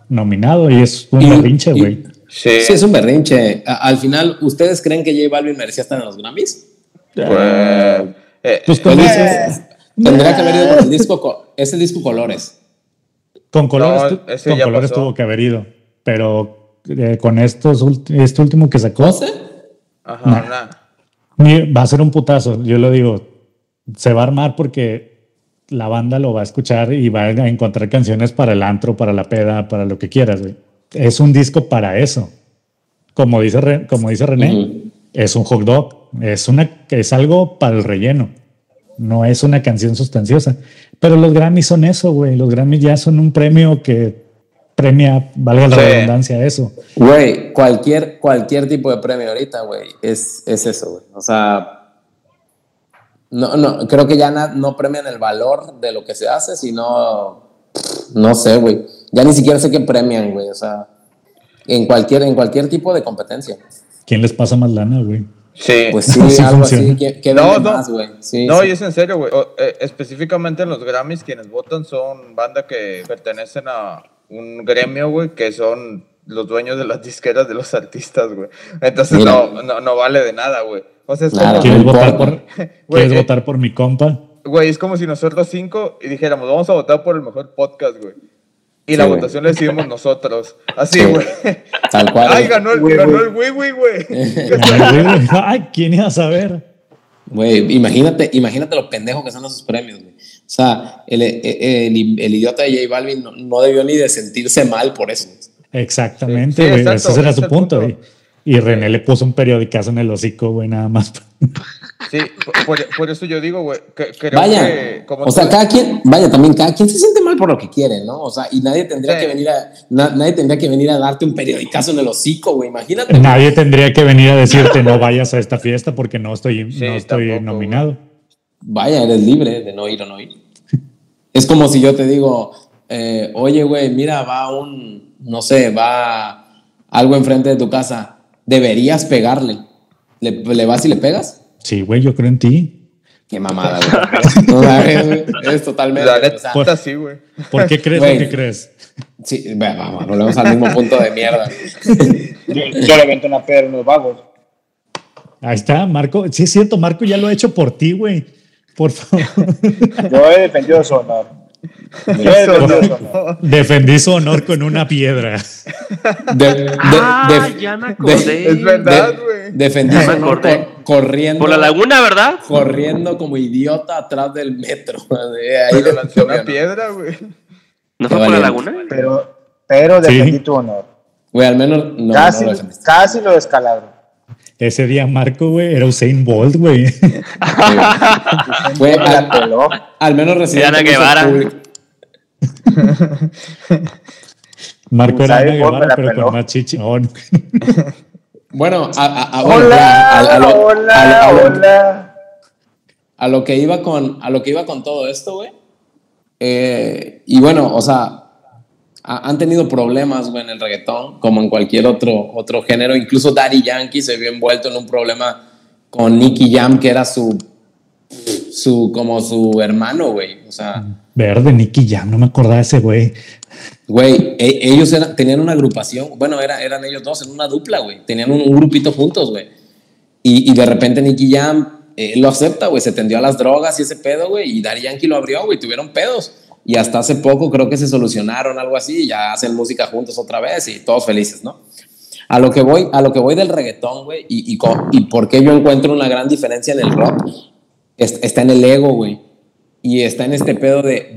nominado. Y es un berrinche, güey. Sí. es un berrinche. al final, ¿ustedes creen que J Balvin merecía estar en los Grammys? Pues, eh, pues tendría que haber ido con el disco, es el disco Colores. Con Colores, con colores tuvo que haber ido, pero eh, con estos este último que sacó. Ajá, Va a ser un putazo, yo lo digo. Se va a armar porque la banda lo va a escuchar y va a encontrar canciones para el antro, para la peda, para lo que quieras, Es un disco para eso. Como dice, como dice René, es un hot dog. Es, una, es algo para el relleno. No es una canción sustanciosa. Pero los Grammys son eso, güey. Los Grammys ya son un premio que premia, valga la redundancia, eso. Güey, cualquier, cualquier tipo de premio ahorita, güey, es, es eso, güey. O sea, no, no, creo que ya no premian el valor de lo que se hace, sino, no sé, güey. Ya ni siquiera sé qué premian, güey. O sea, en cualquier, en cualquier tipo de competencia. ¿Quién les pasa más lana, güey? Sí. Pues sí, algo así. Que, no, no, más, güey. no, y es en serio, güey. Eh, específicamente en los Grammys, quienes votan son banda que pertenecen a un gremio, güey, que son los dueños de las disqueras de los artistas, güey. Entonces no, no, no, vale de nada, güey. O sea, es como... ¿Quieres, votar por, ¿quieres votar por mi compa? Güey, es como si nosotros cinco y dijéramos, vamos a votar por el mejor podcast, güey. Y la votación la decidimos nosotros. Así, güey. Tal cual. Ay, ganó el, ganó el güey, güey. Ay, ¿quién iba a saber? Güey, imagínate, imagínate lo pendejos que son esos premios, güey. O sea, el, el, idiota de J Balvin no, debió ni de sentirse mal por eso. Exactamente, güey. ese era su punto. Y, René le puso un periodicazo en el hocico, güey, nada más. Sí, por, eso yo digo, güey, que, vaya, o sea, cada quien, vaya, también cada quien se siente mal por lo que quiere, ¿no? O sea, y nadie tendría que venir a, nadie tendría que venir a darte un periodicazo en el hocico, güey, imagínate. Nadie tendría que venir a decirte no vayas a esta fiesta porque no estoy, no estoy nominado vaya, eres libre de no ir o no ir. es como si yo te digo, eh, oye, güey, mira, va un, no sé, va algo enfrente de tu casa, deberías pegarle. ¿Le, vas y le pegas? Sí, güey, yo creo en ti. Qué mamada, güey. es, totalmente. por, sí, güey. ¿Por qué crees lo que crees? Sí, vamos, volvemos al mismo punto de mierda. yo, le vento una pedra en los vagos. Ahí está, Marco. Sí, es cierto, Marco ya lo ha hecho por ti, güey. Por favor. Yo he defendido su honor. Defendí su honor con una piedra. ah, ya me acordé. es verdad, güey. defendí su honor corriendo. Por la laguna, ¿verdad? Corriendo como idiota atrás del metro. Ahí le lanzó una piedra, güey. ¿No fue por la laguna? Pero, pero defendí tu honor. Güey, al menos no. Casi, no lo, casi lo descalabro. Ese día Marco, güey, era Usain Bolt, güey. Güey, al, al, menos Guevara. Marco era Ana Guevara, pero con más chichi. bueno, a, hola. A lo que iba con, a lo que iba con todo esto, güey. Eh, y bueno, o sea, han tenido problemas en el reggaetón, como en cualquier otro, otro género. Incluso Daddy Yankee se vio envuelto en un problema con Nicky Jam, que era su, su como su hermano, güey. O sea. Verde, Nicky Jam, no me acordaba de ese güey. Güey, e, ellos tenían una agrupación, bueno, era, eran ellos dos en una dupla, güey. Tenían un, grupito juntos, güey. Y, y, de repente Nicky Jam lo acepta, güey. Se tendió a las drogas y ese pedo, güey. Y Daddy Yankee lo abrió, güey. Tuvieron pedos y hasta hace poco creo que se solucionaron algo así, ya hacen música juntos otra vez y todos felices, ¿no? A lo que voy, a lo que voy del reggaetón, güey, y, y, por qué yo encuentro una gran diferencia en el rock, está en el ego, güey. Y está en este pedo de,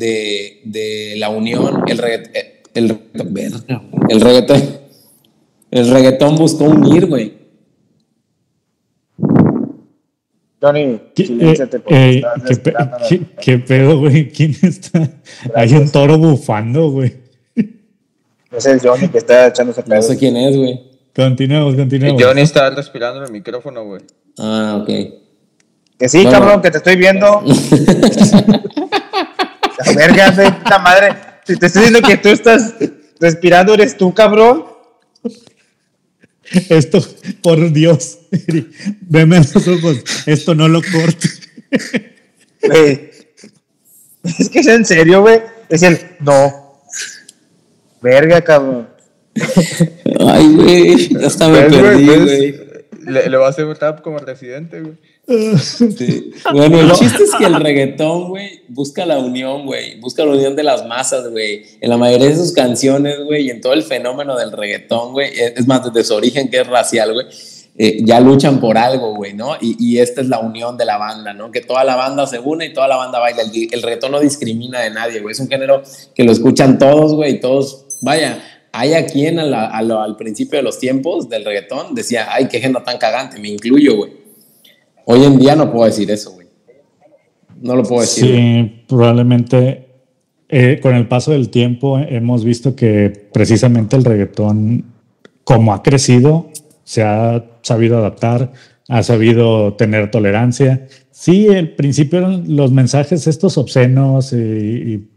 de, la unión, el reggaetón, el, el reggaetón, el reggaetón buscó unir, güey. Johnny, ¿Qué, eh, ¿qué, ¿qué, pedo, güey? ¿Quién está? Hay un toro bufando, güey. Es el Johnny que está echándose pedo. No sé quién es, güey. Continuemos, continuemos. Johnny está respirando en el micrófono, güey. Ah, ok. Que sí, bueno. cabrón, que te estoy viendo. la verga, de puta madre. Si te estoy diciendo que tú estás respirando, eres tú, cabrón. Esto, por Dios, veme a los ojos, esto no lo corte. Güey, es que es en serio, güey. Es el, no. Verga, cabrón. Ay, güey, hasta me perdí, güey. Le, le va a hacer un tap como residente, güey. Sí. Bueno, el chiste es que el reggaetón, güey, busca la unión, güey. Busca la unión de las masas, güey. En la mayoría de sus canciones, güey, y en todo el fenómeno del reggaetón, güey, es más, desde su origen que es racial, güey, eh, ya luchan por algo, güey, ¿no? Y, y, esta es la unión de la banda, ¿no? Que toda la banda se une y toda la banda baila. El, el reggaetón no discrimina de nadie, güey. Es un género que lo escuchan todos, güey, y todos, vaya. Hay a quien a la, a lo, al principio de los tiempos del reggaetón decía, ay, qué género tan cagante, me incluyo, güey. Hoy en día no puedo decir eso, güey. No lo puedo decir. Sí, güey. probablemente eh, con el paso del tiempo hemos visto que precisamente el reggaetón, como ha crecido, se ha sabido adaptar, ha sabido tener tolerancia. Sí, al principio eran los mensajes estos obscenos y, y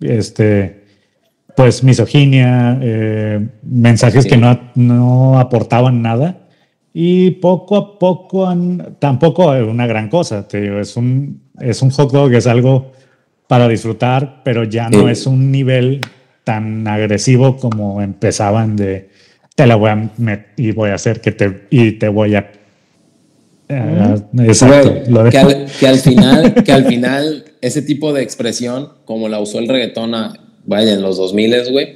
este, pues misoginia, eh, mensajes sí. que no, no aportaban nada y poco a poco han, tampoco es una gran cosa, te digo, es un, es un hot dog, es algo para disfrutar, pero ya no es un nivel tan agresivo como empezaban de te la voy a meter y voy a hacer que te y te voy a uh, exacto, bueno, que, al, que, al, final que al final ese tipo de expresión como la usó el reggaetón a, vaya en los 2000 güey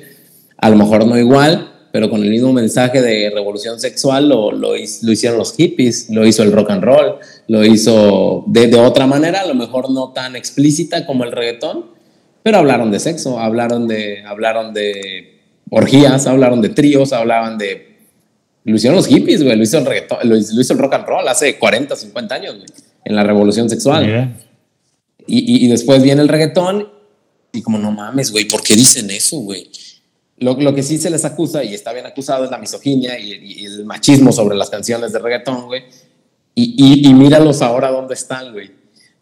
a lo mejor no igual pero con el mismo mensaje de revolución sexual lo, lo, lo, hicieron los hippies, lo hizo el rock and roll, lo hizo de, de, otra manera, a lo mejor no tan explícita como el reggaetón, pero hablaron de sexo, hablaron de, hablaron de orgías, hablaron de tríos, hablaban de... Lo hicieron los hippies, güey, lo hizo el reggaetón, lo, lo, hizo el rock and roll hace 40, 50 años, güey, en la revolución sexual. Yeah. Y, y, y después viene el reggaetón y como, no mames, güey, ¿por qué dicen eso, güey? Lo, que sí se les acusa, y está bien acusado, es la misoginia y, el machismo sobre las canciones de reggaetón, güey. Y, y, míralos ahora dónde están, güey.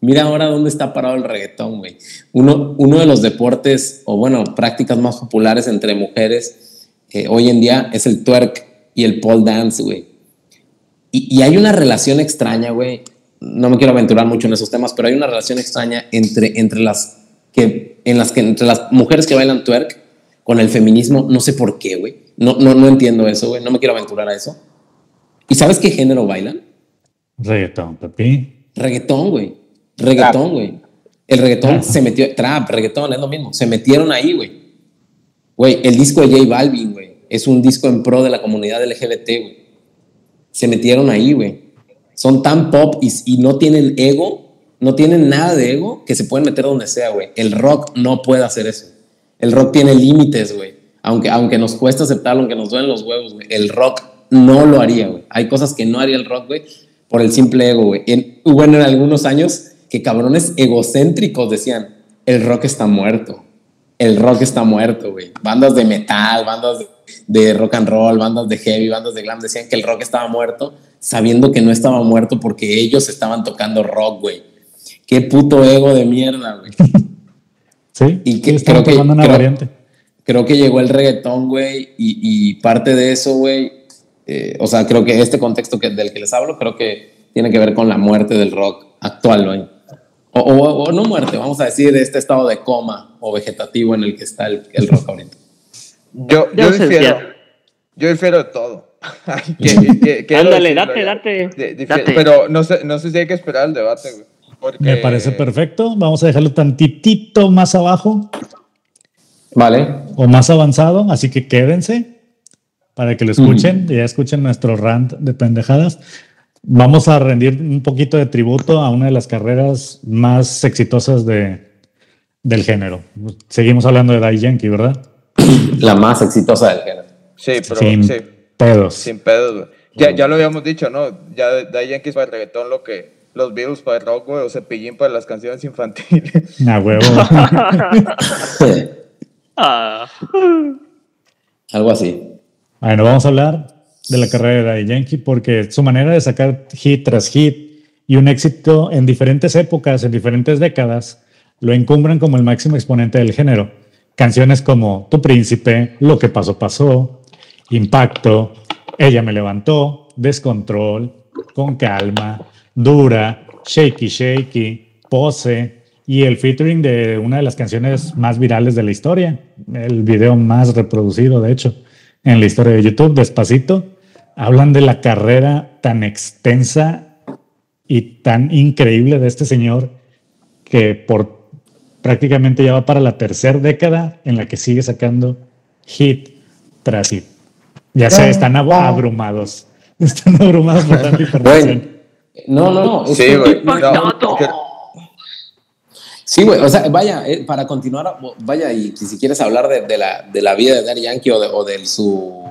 Mira ahora dónde está parado el reggaetón, güey. Uno, uno de los deportes, o bueno, prácticas más populares entre mujeres eh, hoy en día es el twerk y el pole dance, güey. Y, hay una relación extraña, güey. No me quiero aventurar mucho en esos temas, pero hay una relación extraña entre, entre las que, en las que, entre las mujeres que bailan twerk con el feminismo, no sé por qué, güey. No, no, no entiendo eso, güey. No me quiero aventurar a eso. ¿Y sabes qué género bailan? Reggaetón, papi. Reggaetón, güey. Reggaetón, güey. El reggaetón trap. se metió, trap, reggaetón, es lo mismo. Se metieron ahí, güey. Güey, el disco de J Balvin, güey, es un disco en pro de la comunidad LGBT, güey. Se metieron ahí, güey. Son tan pop y, y no tienen ego, no tienen nada de ego que se pueden meter donde sea, güey. El rock no puede hacer eso. El rock tiene límites, güey. Aunque, aunque nos cuesta aceptarlo, aunque nos duelen los huevos, güey. El rock no lo haría, güey. Hay cosas que no haría el rock, güey, por el simple ego, güey. Hubo en algunos años que cabrones egocéntricos decían, el rock está muerto. El rock está muerto, güey. Bandas de metal, bandas de, de, rock and roll, bandas de heavy, bandas de glam decían que el rock estaba muerto, sabiendo que no estaba muerto porque ellos estaban tocando rock, güey. Qué puto ego de mierda, güey. Sí, y que, sí, creo, que, una creo, variante. creo que llegó el reggaetón, güey, y, y, parte de eso, güey, eh, o sea, creo que este contexto que, del que les hablo, creo que tiene que ver con la muerte del rock actual, güey. O, o, o, no muerte, vamos a decir, este estado de coma o vegetativo en el que está el, el rock ahorita. Yo, yo, difiero, yo difiero de todo. que, que, Ándale, date, date, de, date. Pero no sé, no sé si hay que esperar el debate, güey. Me parece perfecto. Vamos a dejarlo tantitito más abajo. Vale. O más avanzado, así que quédense para que lo escuchen, ya escuchen nuestro rant de pendejadas. Vamos a rendir un poquito de tributo a una de las carreras más exitosas de, del género. Seguimos hablando de Dai Yankee, ¿verdad? La más exitosa del género. Sí, pero Sin sí. pedos. Sin pedos. Ya, ya lo habíamos dicho, ¿no? Ya Dai Yankee es para el reggaetón lo que los Beatles para el rock, güey, o Cepillín para las canciones infantiles. A huevo. Ah. Algo así. bueno, vamos a hablar de la carrera de Daddy Yankee porque su manera de sacar hit tras hit y un éxito en diferentes épocas, en diferentes décadas, lo encumbran como el máximo exponente del género. Canciones como Tu Príncipe, Lo que pasó pasó, Impacto, Ella me levantó, Descontrol, Con calma, Dura, Shaky Shaky, Pose y el featuring de una de las canciones más virales de la historia, el video más reproducido de hecho en la historia de YouTube, Despacito, hablan de la carrera tan extensa y tan increíble de este señor que por prácticamente ya va para la tercera década en la que sigue sacando hit tras hit. Ya se están ab- abrumados. Están abrumados por tanta información. No, no, no. es Sí, güey. Sí, güey, o sea, vaya, eh, para continuar, vaya, y si, quieres hablar de, de la, de la vida de Daddy Yankee o de, o de su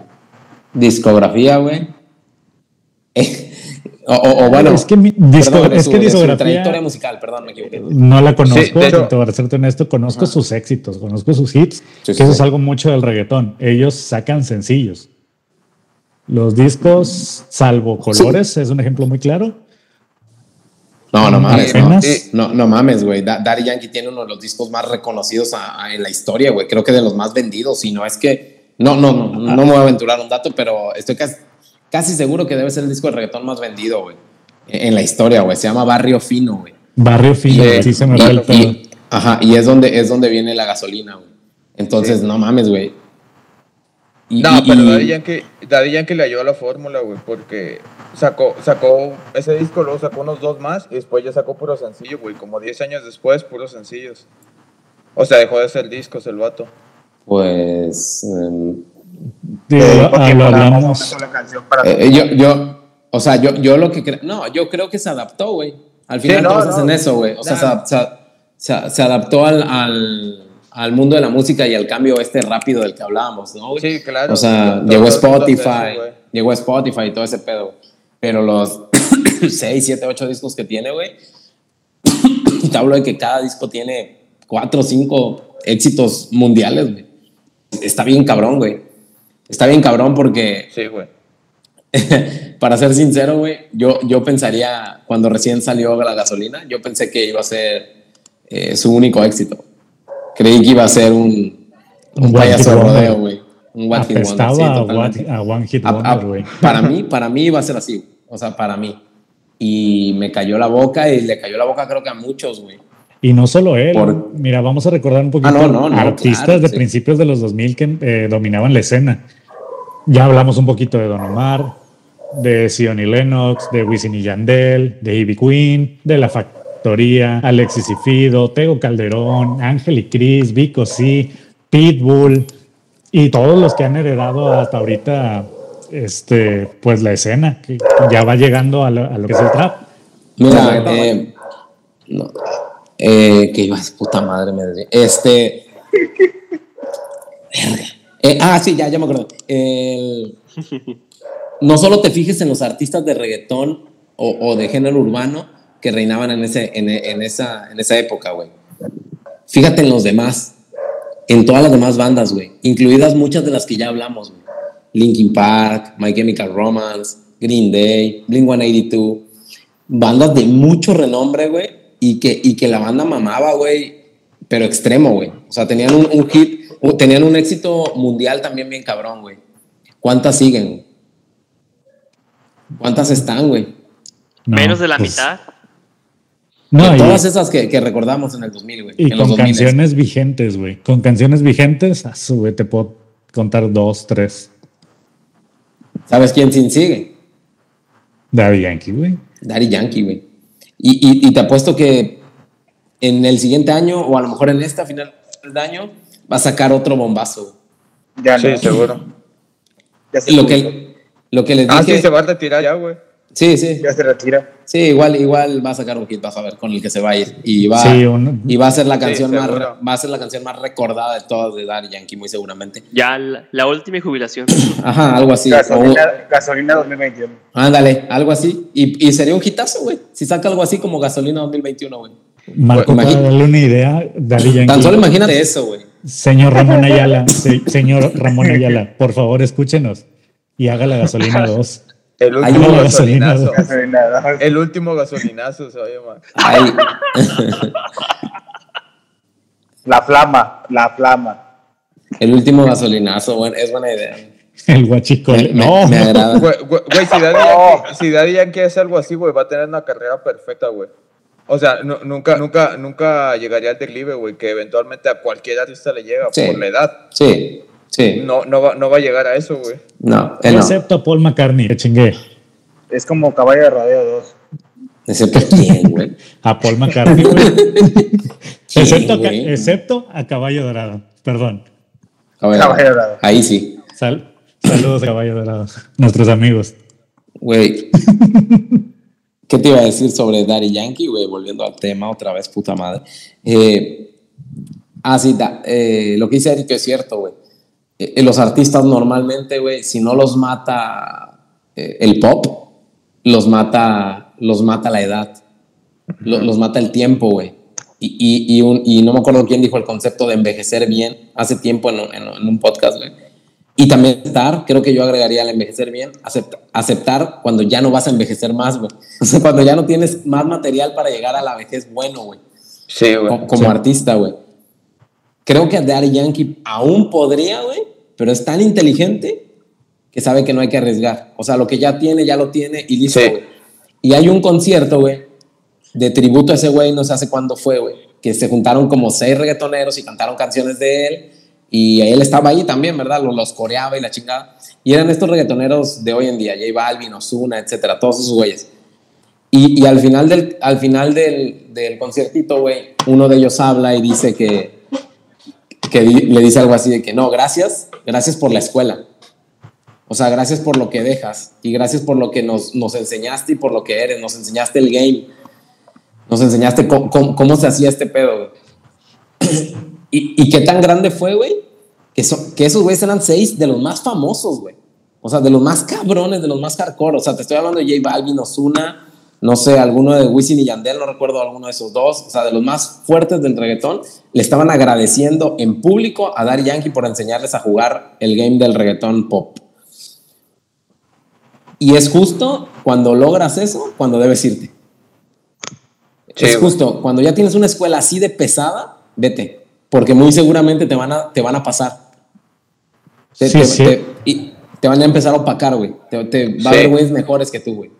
discografía, güey. eh, o, o- o bueno, es que, mi- disco- perdón, de es su- que discografía trayectoria musical, perdón, me equivoqué. no la conozco, Sí, hecho- te voy a serte honesto, conozco sus éxitos, conozco sus hits, Sí, que sí, eso sí. es algo mucho del reggaetón. Ellos sacan sencillos. Los discos, salvo colores, es un ejemplo muy claro. No, no mames, no. No, no mames, güey. Da- Daddy Yankee tiene uno de los discos más reconocidos a- a- en la historia, güey. Creo que de los más vendidos. Y no es que. No, no, no, no me voy a aventurar un dato, pero estoy casi, casi seguro que debe ser el disco de reggaetón más vendido, güey. En en la historia, güey. Se llama Barrio Fino, güey. Barrio Fino, Y- sí se me Y- fue el pedo. ajá, y es donde, es donde viene la gasolina, güey. Entonces, no mames, güey. No, y- pero Daddy Yankee, Daddy Yankee le ayudó a la fórmula, güey, porque sacó, sacó ese disco, luego sacó unos dos más y después ya sacó puro sencillo, güey, como 10 años después, puros sencillos. O sea, dejó de hacer discos el vato. Pues. Digo, Eh, ah, lo no la hablamos. para Eh, yo, yo, o sea, yo, yo lo que creo, no, yo creo que se adaptó, güey. Al final no, todos no. hacen eso, güey. O sea, Nah. se, se- se- se adaptó al, al, al mundo de la música y al cambio este rápido del que hablábamos, ¿no? güey? Sí, claro. O sea, llegó Spotify, llegó Spotify y todo ese pedo. Pero los 6, 7, 8 discos que tiene, güey, te hablo de que cada disco tiene 4 o 5 éxitos mundiales, güey. Está bien cabrón, güey. Está bien cabrón porque Sí, güey. para ser sincero, güey, yo, yo pensaría, cuando recién salió la gasolina, yo pensé que iba a ser eh, su único éxito. Creí que iba a ser un, un Un payaso rodeo, güey. Un one hit wonder, sí, a, totalmente. one, a One Hit A- a- Wonder, güey. para mí, para mí iba a ser así, o sea, para mí. Y me cayó la boca y le cayó la boca creo que a muchos, güey. Y no solo él. Por- Mira, vamos a recordar un poquito Ah, no, no, no, artistas claro, de sí. principios de los 2000 que eh, dominaban la escena. Ya hablamos un poquito de Don Omar, de Sion y Lennox, de Wisin y Yandel, de Ivy Queen, de La Factoría, Alexis y Fido, Tego Calderón, Ángel y Cris, Vico sí, Pitbull y todos los que han heredado hasta ahorita este, pues la escena, que ya va llegando a lo, a lo que es el trap. Mira, eh, no, eh, que iba, puta madre, me. Este. Verga. Eh, ah, sí, ya, ya me acuerdo. El- no solo te fijes en los artistas de reggaetón o, o de género urbano que reinaban en, ese, en, en esa, en esa época, güey. Fíjate en los demás, en todas las demás bandas, güey, incluidas muchas de las que ya hablamos, güey. Linkin Park, My Chemical Romance, Green Day, Blink 182, bandas de mucho renombre, güey, y que, y que la banda mamaba, güey, pero extremo, güey. O sea, tenían un, un hit, o tenían un éxito mundial también bien cabrón, güey. ¿Cuántas siguen? güey? ¿Cuántas están, güey? No, Menos de la pues, mitad. No, y- Todas esas que, que recordamos en el 2000, güey. Y en con 2000. canciones vigentes, güey. Con canciones vigentes, a su güey, te puedo contar dos, tres. ¿Sabes quién sin sigue? Daddy Yankee, güey. Daddy Yankee, güey. Y, y, te apuesto que en el siguiente año, o a lo mejor en esta final del año, va a sacar otro bombazo. Ya sí, seguro. Ya lo, que, lo que les dije... Ah, sí, se va a retirar ya, güey. Sí, sí. Ya se retira. Sí, igual, igual va a sacar un hit, vas a ver, con el que se va a ir. Y va, y va a ser la canción más va a ser la canción más recordada de todas de Daddy Yankee, muy seguramente. Ya la, última jubilación. Ajá, algo así. Gasolina, 2021. Ándale, algo así. Y, y sería un hitazo, güey. Si saca algo así como Gasolina 2021, güey. Marco, para darle una idea, Daddy Yankee. Tan solo imagínate eso, güey. Señor Ramón Ayala, señor Ramón Ayala, por favor, escúchenos y haga la Gasolina 2. El último gasolinazo. El último gasolinazo se va a llamar. La flama, la flama. El último gasolinazo, bueno, es buena idea. El guachicol. no. Me, agrada. Güey, si, Daddy Yankee, hace algo así, güey, va a tener una carrera perfecta, güey. O sea, nunca, nunca, nunca llegaría al declive, güey, que eventualmente a cualquier artista le llega por la edad. Sí. Sí. No, no, va, no va a llegar a eso, güey. No, Excepto a Paul McCartney, que chingué. Es como Caballo de Radio 2. ¿Excepto a quién, güey? a Paul McCartney, güey. excepto, a, excepto a Caballo Dorado, perdón. Caballo, Dorado. Ahí sí. saludos a Caballo Dorado, nuestros amigos. Güey. ¿Qué te iba a decir sobre Daddy Yankee, güey? Volviendo al tema otra vez, puta madre. Eh, ah, sí, eh, lo que dice Eric es cierto, güey eh, los artistas normalmente, güey, si no los mata eh, el pop, los mata, los mata la edad, los, mata el tiempo, güey. Y, y, no me acuerdo quién dijo el concepto de envejecer bien hace tiempo en, un podcast, güey. Y también aceptar, creo que yo agregaría al envejecer bien, aceptar cuando ya no vas a envejecer más, güey. O sea, cuando ya no tienes más material para llegar a la vejez bueno, güey. Sí, güey. Como, artista, güey. Creo que Daddy Yankee aún podría, güey, pero es tan inteligente que sabe que no hay que arriesgar. O sea, lo que ya tiene, ya lo tiene y listo, Y hay un concierto, güey, de tributo a ese güey, no sé hace cuándo fue, güey, que se juntaron como seis reggaetoneros y cantaron canciones de él. Y él estaba ahí también, ¿verdad? Los, los coreaba y la chingada. Y eran estos reggaetoneros de hoy en día, J Balvin, Ozuna, etcétera, todos esos güeyes. Y, y, al final del, al final del, del conciertito, güey, uno de ellos habla y dice que, que le dice algo así de que no, gracias, gracias por la escuela. O sea, gracias por lo que dejas y gracias por lo que nos, nos enseñaste y por lo que eres. Nos enseñaste el game. Nos enseñaste cómo, cómo, se hacía este pedo, y, y, qué tan grande fue, güey, que, que esos güeyes eran seis de los más famosos, güey. O sea, de los más cabrones, de los más hardcore. O sea, te estoy hablando de J Balvin, Ozuna, no sé, alguno de Wisin y Yandel, no recuerdo alguno de esos dos, o sea, de los más fuertes del reggaetón, le estaban agradeciendo en público a Daddy Yankee por enseñarles a jugar el game del reggaetón pop. Y es justo cuando logras eso, cuando debes irte. es justo, cuando ya tienes una escuela así de pesada, vete, porque muy seguramente te van a, te van a pasar. Te, y te van a empezar a opacar, güey. Te, va a haber güeyes mejores que tú, güey.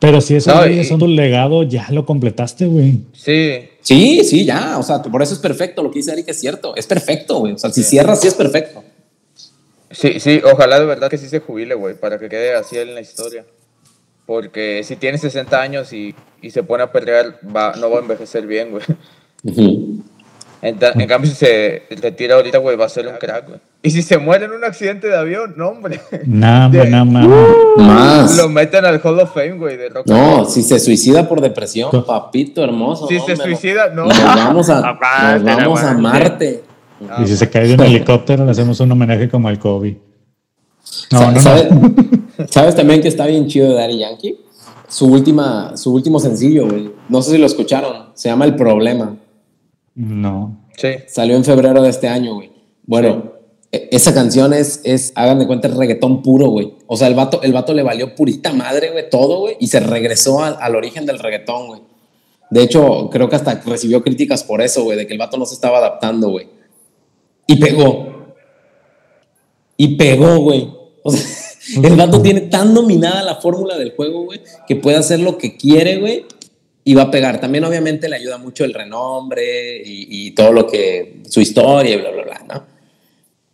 Pero si eso es tu legado, ya lo completaste, güey. Sí. Sí, sí, ya. O sea, por eso es perfecto. Lo que dice Eric es cierto. Es perfecto, güey. O sea, si cierras, sí es perfecto. Sí, sí. Ojalá de verdad que sí se jubile, güey, para que quede así en la historia. Porque si tiene 60 años y, y se pone a pelear, va, no va a envejecer bien, güey. En, cambio, si se retira ahorita, güey, va a ser un crack, güey. Y si se muere en un accidente de avión, no, hombre. Nada, nada más. más. Lo meten al Hall of Fame, güey, de rock No, si se suicida por depresión, papito hermoso. Si se suicida, no. Nos vamos a, nos vamos a Marte. y si se cae de un helicóptero, le hacemos un homenaje como al Kobe. No, no, ¿sabes, ¿Sabes también que está bien chido de Daddy Yankee? Su, última, su último sencillo, güey. No sé si lo escucharon. Se llama El Problema. No. Sí. Salió en febrero de este año, güey. Bueno, e, esa canción es, es, hagan de cuenta, el reggaetón puro, güey. O sea, el vato, el vato le valió purita madre, güey, todo, güey, y se regresó al origen del reggaetón, güey. De hecho, creo que hasta recibió críticas por eso, güey, de que el vato no se estaba adaptando, güey. Y pegó. Y pegó, güey. O sea, el vato tiene tan dominada la fórmula del juego, güey, que puede hacer lo que quiere, güey, y va a pegar. También obviamente le ayuda mucho el renombre y, todo lo que, su historia y bla, bla, bla, ¿no?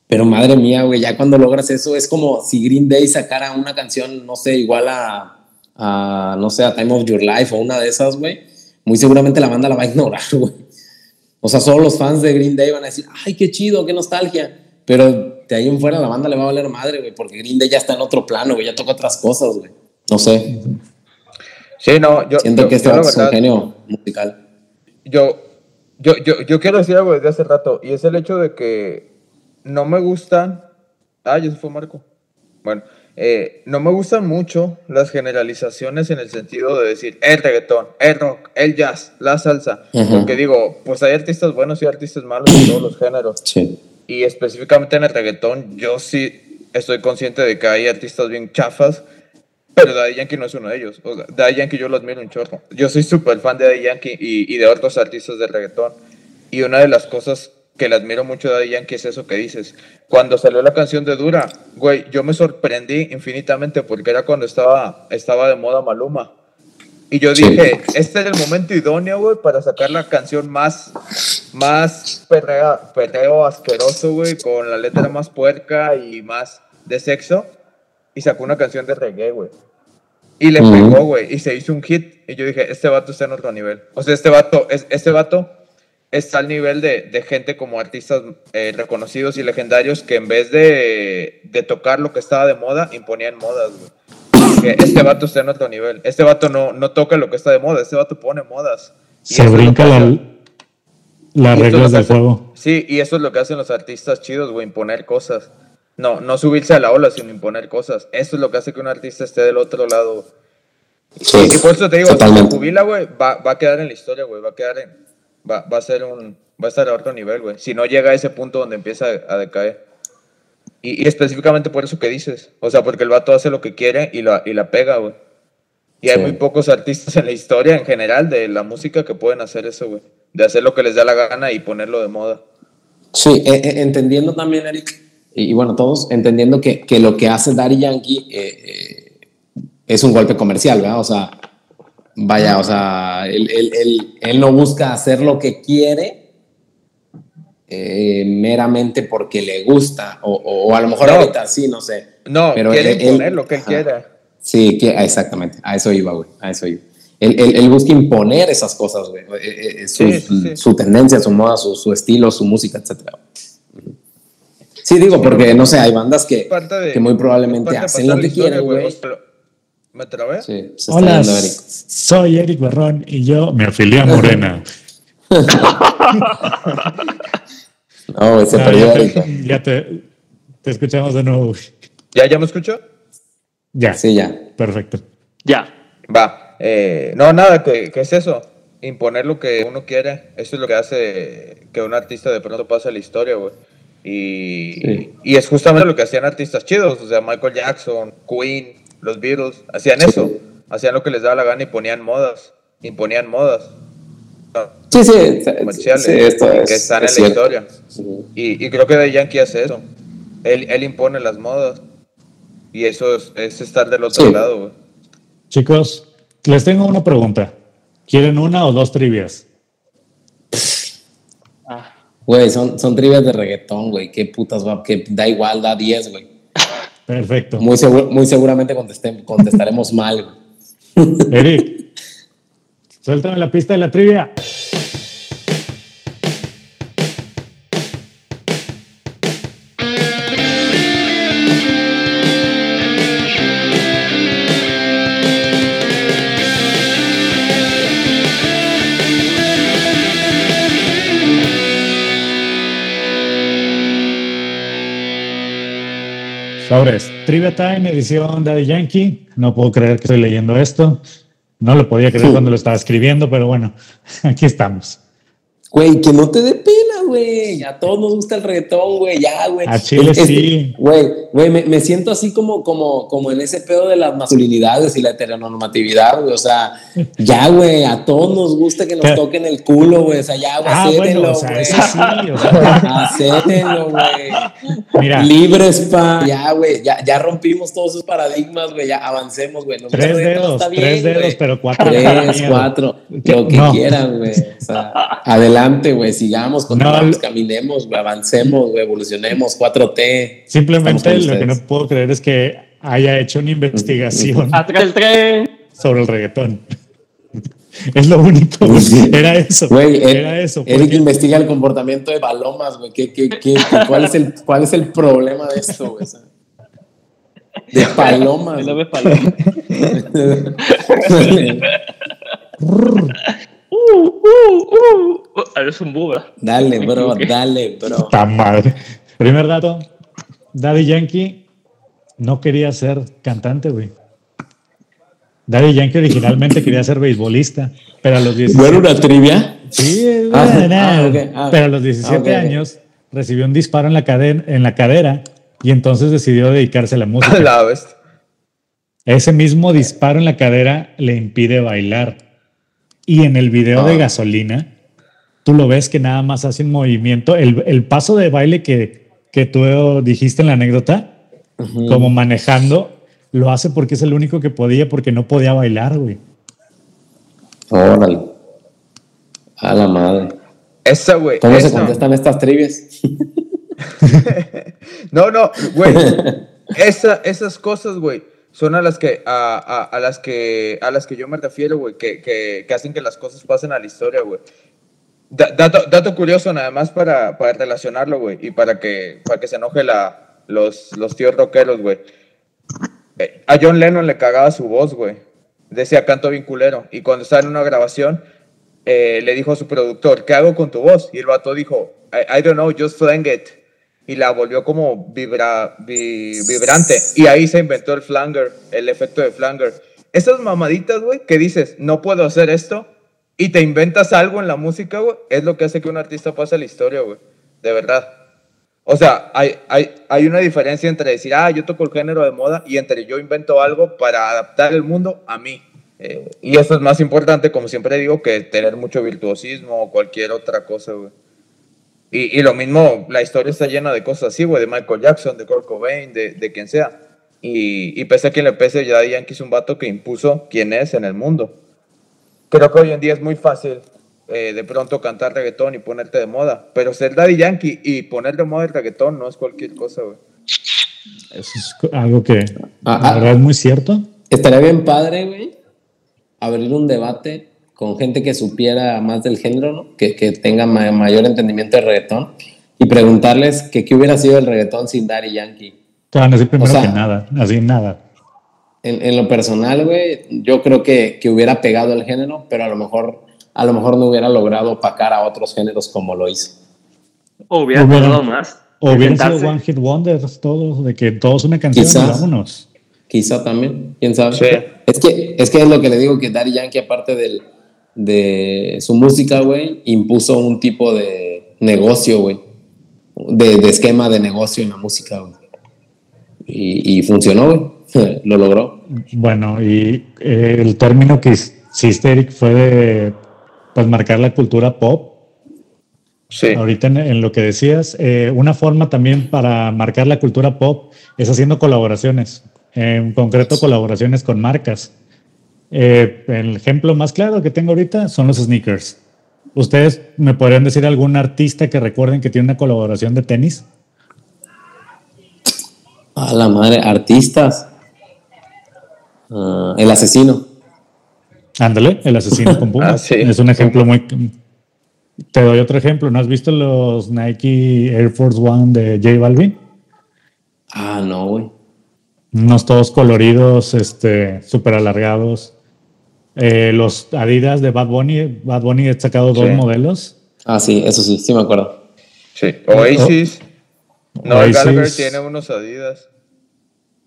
Pero madre mía, güey, ya cuando logras eso es como si Green Day sacara una canción, no sé, igual a, a, no sé, a Time of Your Life o una de esas, güey. muy seguramente la banda la va a ignorar, güey. O sea, solo los fans de Green Day van a decir, ay, qué chido, qué nostalgia. Pero de ahí en fuera la banda le va a valer madre, güey, porque Green Day ya está en otro plano, güey, ya toca otras cosas, güey. No sé. Sí, no, yo. Siento que este es un genio musical. Yo, yo, yo, yo quiero decir algo desde hace rato, y es el hecho de que no me gustan. Ah, se fue Marco. Bueno, eh, no me gustan mucho las generalizaciones en el sentido de decir el reggaetón, el rock, el jazz, la salsa. Porque digo, pues hay artistas buenos y artistas malos en todos los géneros. Sí. Y específicamente en el reggaetón, yo sí estoy consciente de que hay artistas bien chafas, pero Daddy Yankee no es uno de ellos. O sea, Daddy Yankee yo lo admiro un chorro. Yo soy súper fan de Daddy Yankee y, y de otros artistas de reggaetón. Y una de las cosas que le admiro mucho de Daddy Yankee es eso que dices. Cuando salió la canción de Dura, güey, yo me sorprendí infinitamente porque era cuando estaba, estaba de moda Maluma. Y yo dije, este es el momento idóneo, güey, para sacar la canción más, más perreo asqueroso, güey, con la letra más puerca y más de sexo. Y sacó una canción de reggae, güey. Y le pegó, güey, y se hizo un hit. Y yo dije, este vato está en otro nivel. O sea, este vato, este vato está al nivel de, de gente como artistas eh, reconocidos y legendarios que en vez de, de, tocar lo que estaba de moda, imponían modas, güey. este vato está en otro nivel. Este vato no, no toca lo que está de moda, este vato pone modas. Se brinca la, las reglas del juego. Sí, y eso es lo que hacen los artistas chidos, güey, imponer cosas. No, no subirse a la ola, sino imponer cosas. Eso es lo que hace que un artista esté del otro lado. y, por eso te digo, si jubila, güey, va, va a quedar en la historia, güey, va a quedar en va, va a ser un, va a estar a otro nivel, güey. Si no llega a ese punto donde empieza a, decaer. Y, y, específicamente por eso que dices. O sea, porque el vato hace lo que quiere y la, y la pega, güey. Y hay muy pocos artistas en la historia en general de la música que pueden hacer eso, güey. De hacer lo que les da la gana y ponerlo de moda. Sí, e, e, entendiendo también, Eric, y, bueno, todos entendiendo que, que, lo que hace Daddy Yankee eh, eh, es un golpe comercial, ¿verdad? O sea, Vaya, o sea, él, él, él, él no busca hacer lo que quiere eh, meramente porque le gusta, o, o, a lo mejor ahorita sí, no sé. No, pero quiere imponer lo que él quiera. Sí, que, exactamente, a eso iba, güey, a eso iba. Él, él, busca imponer esas cosas, güey, eh, eh, su, su, tendencia, su moda, su, su, estilo, su música, etc. Sí, digo, porque no sé, hay bandas que, que muy probablemente hacen lo que quieren, güey. ¿Me trabé? Sí, Hola, soy Eric Barrón y yo me afilié a Morena. no, se perdió Eric. Ya te, te escuchamos de nuevo. ¿Ya, ya me escucho? Ya. Sí, ya. Perfecto. Ya. Va. Eh, no, nada, ¿qué, ¿qué, es eso? Imponer lo que uno quiere. Eso es lo que hace que un artista de pronto pase a la historia, güey. Y, y es justamente lo que hacían artistas chidos, o sea, Michael Jackson, Queen, los Beatles, hacían eso, hacían lo que les daba la gana y ponían modas, imponían modas. Sí, sí, comerciales que están en la historia. Y, y, creo que de Yankee hace eso. Él, él, impone las modas. Y eso es, es estar del otro lado. Chicos, les tengo una pregunta. ¿Quieren una o dos trivias? Güey, son, son trivias de reggaetón, güey. Qué putas va, que da igual, da 10, güey. Perfecto. Muy, muy seguramente contestaremos mal. Eric, suéltame la pista de la trivia. Sobres. Trivia Time, edición Daddy Yankee. No puedo creer que estoy leyendo esto. No lo podía creer cuando lo estaba escribiendo, pero bueno, aquí estamos. Güey, que no te dé pena, güey. A todos nos gusta el reggaetón, güey. Ya, güey. A Chile sí. Güey, güey, me, me, siento así como, como, como en ese pedo de las masculinidades y la heteronormatividad, güey. O sea, ya, güey, a todos nos gusta que nos toquen el culo, güey. O sea, ya, güey, ah, bueno, o sea, eso sí, o sea. güey. Mira. Libres, pa. Ya, güey, ya, ya rompimos todos esos paradigmas, güey. Ya avancemos, güey. tres dedos, tres dedos, pero cuatro. Tres, cuatro. Lo que quieran, güey. O sea, adelante adelante, güey, sigamos, continuamos, caminemos, avancemos, evolucionemos, 4T. Simplemente lo que no puedo creer es que haya hecho una investigación sobre el reggaetón. Es lo único, Era eso. Era eso. Eric investiga el comportamiento de palomas, güey. ¿Qué, qué, qué, cuál, es el, ¿Cuál es el problema de esto, güey? De palomas. Palomas. uh, uh, uh. Eres un buba. Dale, bro, dale, bro. Está madre. Primer dato: Daddy Yankee no quería ser cantante, güey. Daddy Yankee originalmente quería ser beisbolista, pero a los 17 ¿No era una trivia? Sí, ah, ah, ah, pero a los 17 años recibió un disparo en la, cadena, en la cadera y entonces decidió dedicarse a la música. Ese mismo disparo en la cadera le impide bailar. Y en el video de gasolina, tú lo ves que nada más hace un movimiento. El, paso de baile que, que, tú dijiste en la anécdota, como manejando, lo hace porque es el único que podía, porque no podía bailar, güey. Órale. A la madre. Esa, güey. ¿Cómo se contestan estas trivias? no, no, güey. Esa, esas cosas, güey, son a las que, a, a, las que, a las que yo me refiero, güey, que, que, que, hacen que las cosas pasen a la historia, güey. Dato, dato, curioso, nada más para, para relacionarlo, güey, y para que, para que se enoje la, los, los tíos rockeros, güey a John Lennon le cagaba su voz, güey. Decía canto bien culero. Y cuando estaba en una grabación, eh, le dijo a su productor, ¿qué hago con tu voz? Y el vato dijo, I, don't know, just flang it. Y la volvió como vibra, vibrante. Y ahí se inventó el flanger, el efecto de flanger. Esas mamaditas, güey, que dices, no puedo hacer esto, y te inventas algo en la música, güey, es lo que hace que un artista pase a la historia, güey. De verdad. O sea, hay, hay, hay, una diferencia entre decir, ah, yo toco el género de moda y entre yo invento algo para adaptar el mundo a mí. Eh, y eso es más importante, como siempre digo, que tener mucho virtuosismo o cualquier otra cosa, güey. Y, y, lo mismo, la historia está llena de cosas así, güey, de Michael Jackson, de Kurt Cobain, de, de quien sea. Y, y pese a quien le pese, ya Yankee es un vato que impuso quién es en el mundo. Creo que hoy en día es muy fácil eh, de pronto cantar reggaetón y ponerte de moda. Pero ser Daddy Yankee y poner de moda el reggaetón no es cualquier cosa, güey. Eso es algo que ah, la verdad es muy cierto. Estaría bien padre, güey, abrir un debate con gente que supiera más del género, ¿no? que, que, tenga mayor entendimiento del reggaetón y preguntarles que qué hubiera sido el reggaetón sin Daddy Yankee. Te van a decir primero que nada, así nada. En, en lo personal, güey, yo creo que, que hubiera pegado el género, pero a lo mejor a lo mejor no hubiera logrado opacar a otros géneros como lo hizo. O hubiera tardado más. O hubiera sido One Hit Wonders, todos, de que todos una canción quizá, vámonos. Quizá también, quién sabe. Es, que, es que es lo que le digo que Daddy Yankee, aparte del, de su música, güey, impuso un tipo de negocio, güey. De, de, esquema de negocio en la música, güey. Y, y funcionó, güey. lo logró. Bueno, y eh, el término que hiciste, Eric, fue de pues marcar la cultura pop. Sí. Ahorita en, lo que decías, eh, una forma también para marcar la cultura pop es haciendo colaboraciones, en concreto colaboraciones con marcas. Eh, el ejemplo más claro que tengo ahorita son los sneakers. ¿Ustedes me podrían decir algún artista que recuerden que tiene una colaboración de tenis? A la madre, artistas. Ah, el asesino. Ándale, el asesino con Pumas. Ah, es un ejemplo muy. Te doy otro ejemplo. ¿No has visto los Nike Air Force One de J Balvin? Ah, no, güey. Unos todos coloridos, este, súper alargados. Eh, los Adidas de Bad Bunny. Bad Bunny ha sacado dos modelos. Ah, sí, eso sí, sí me acuerdo. Sí. Oasis. No, el Gallagher tiene unos Adidas.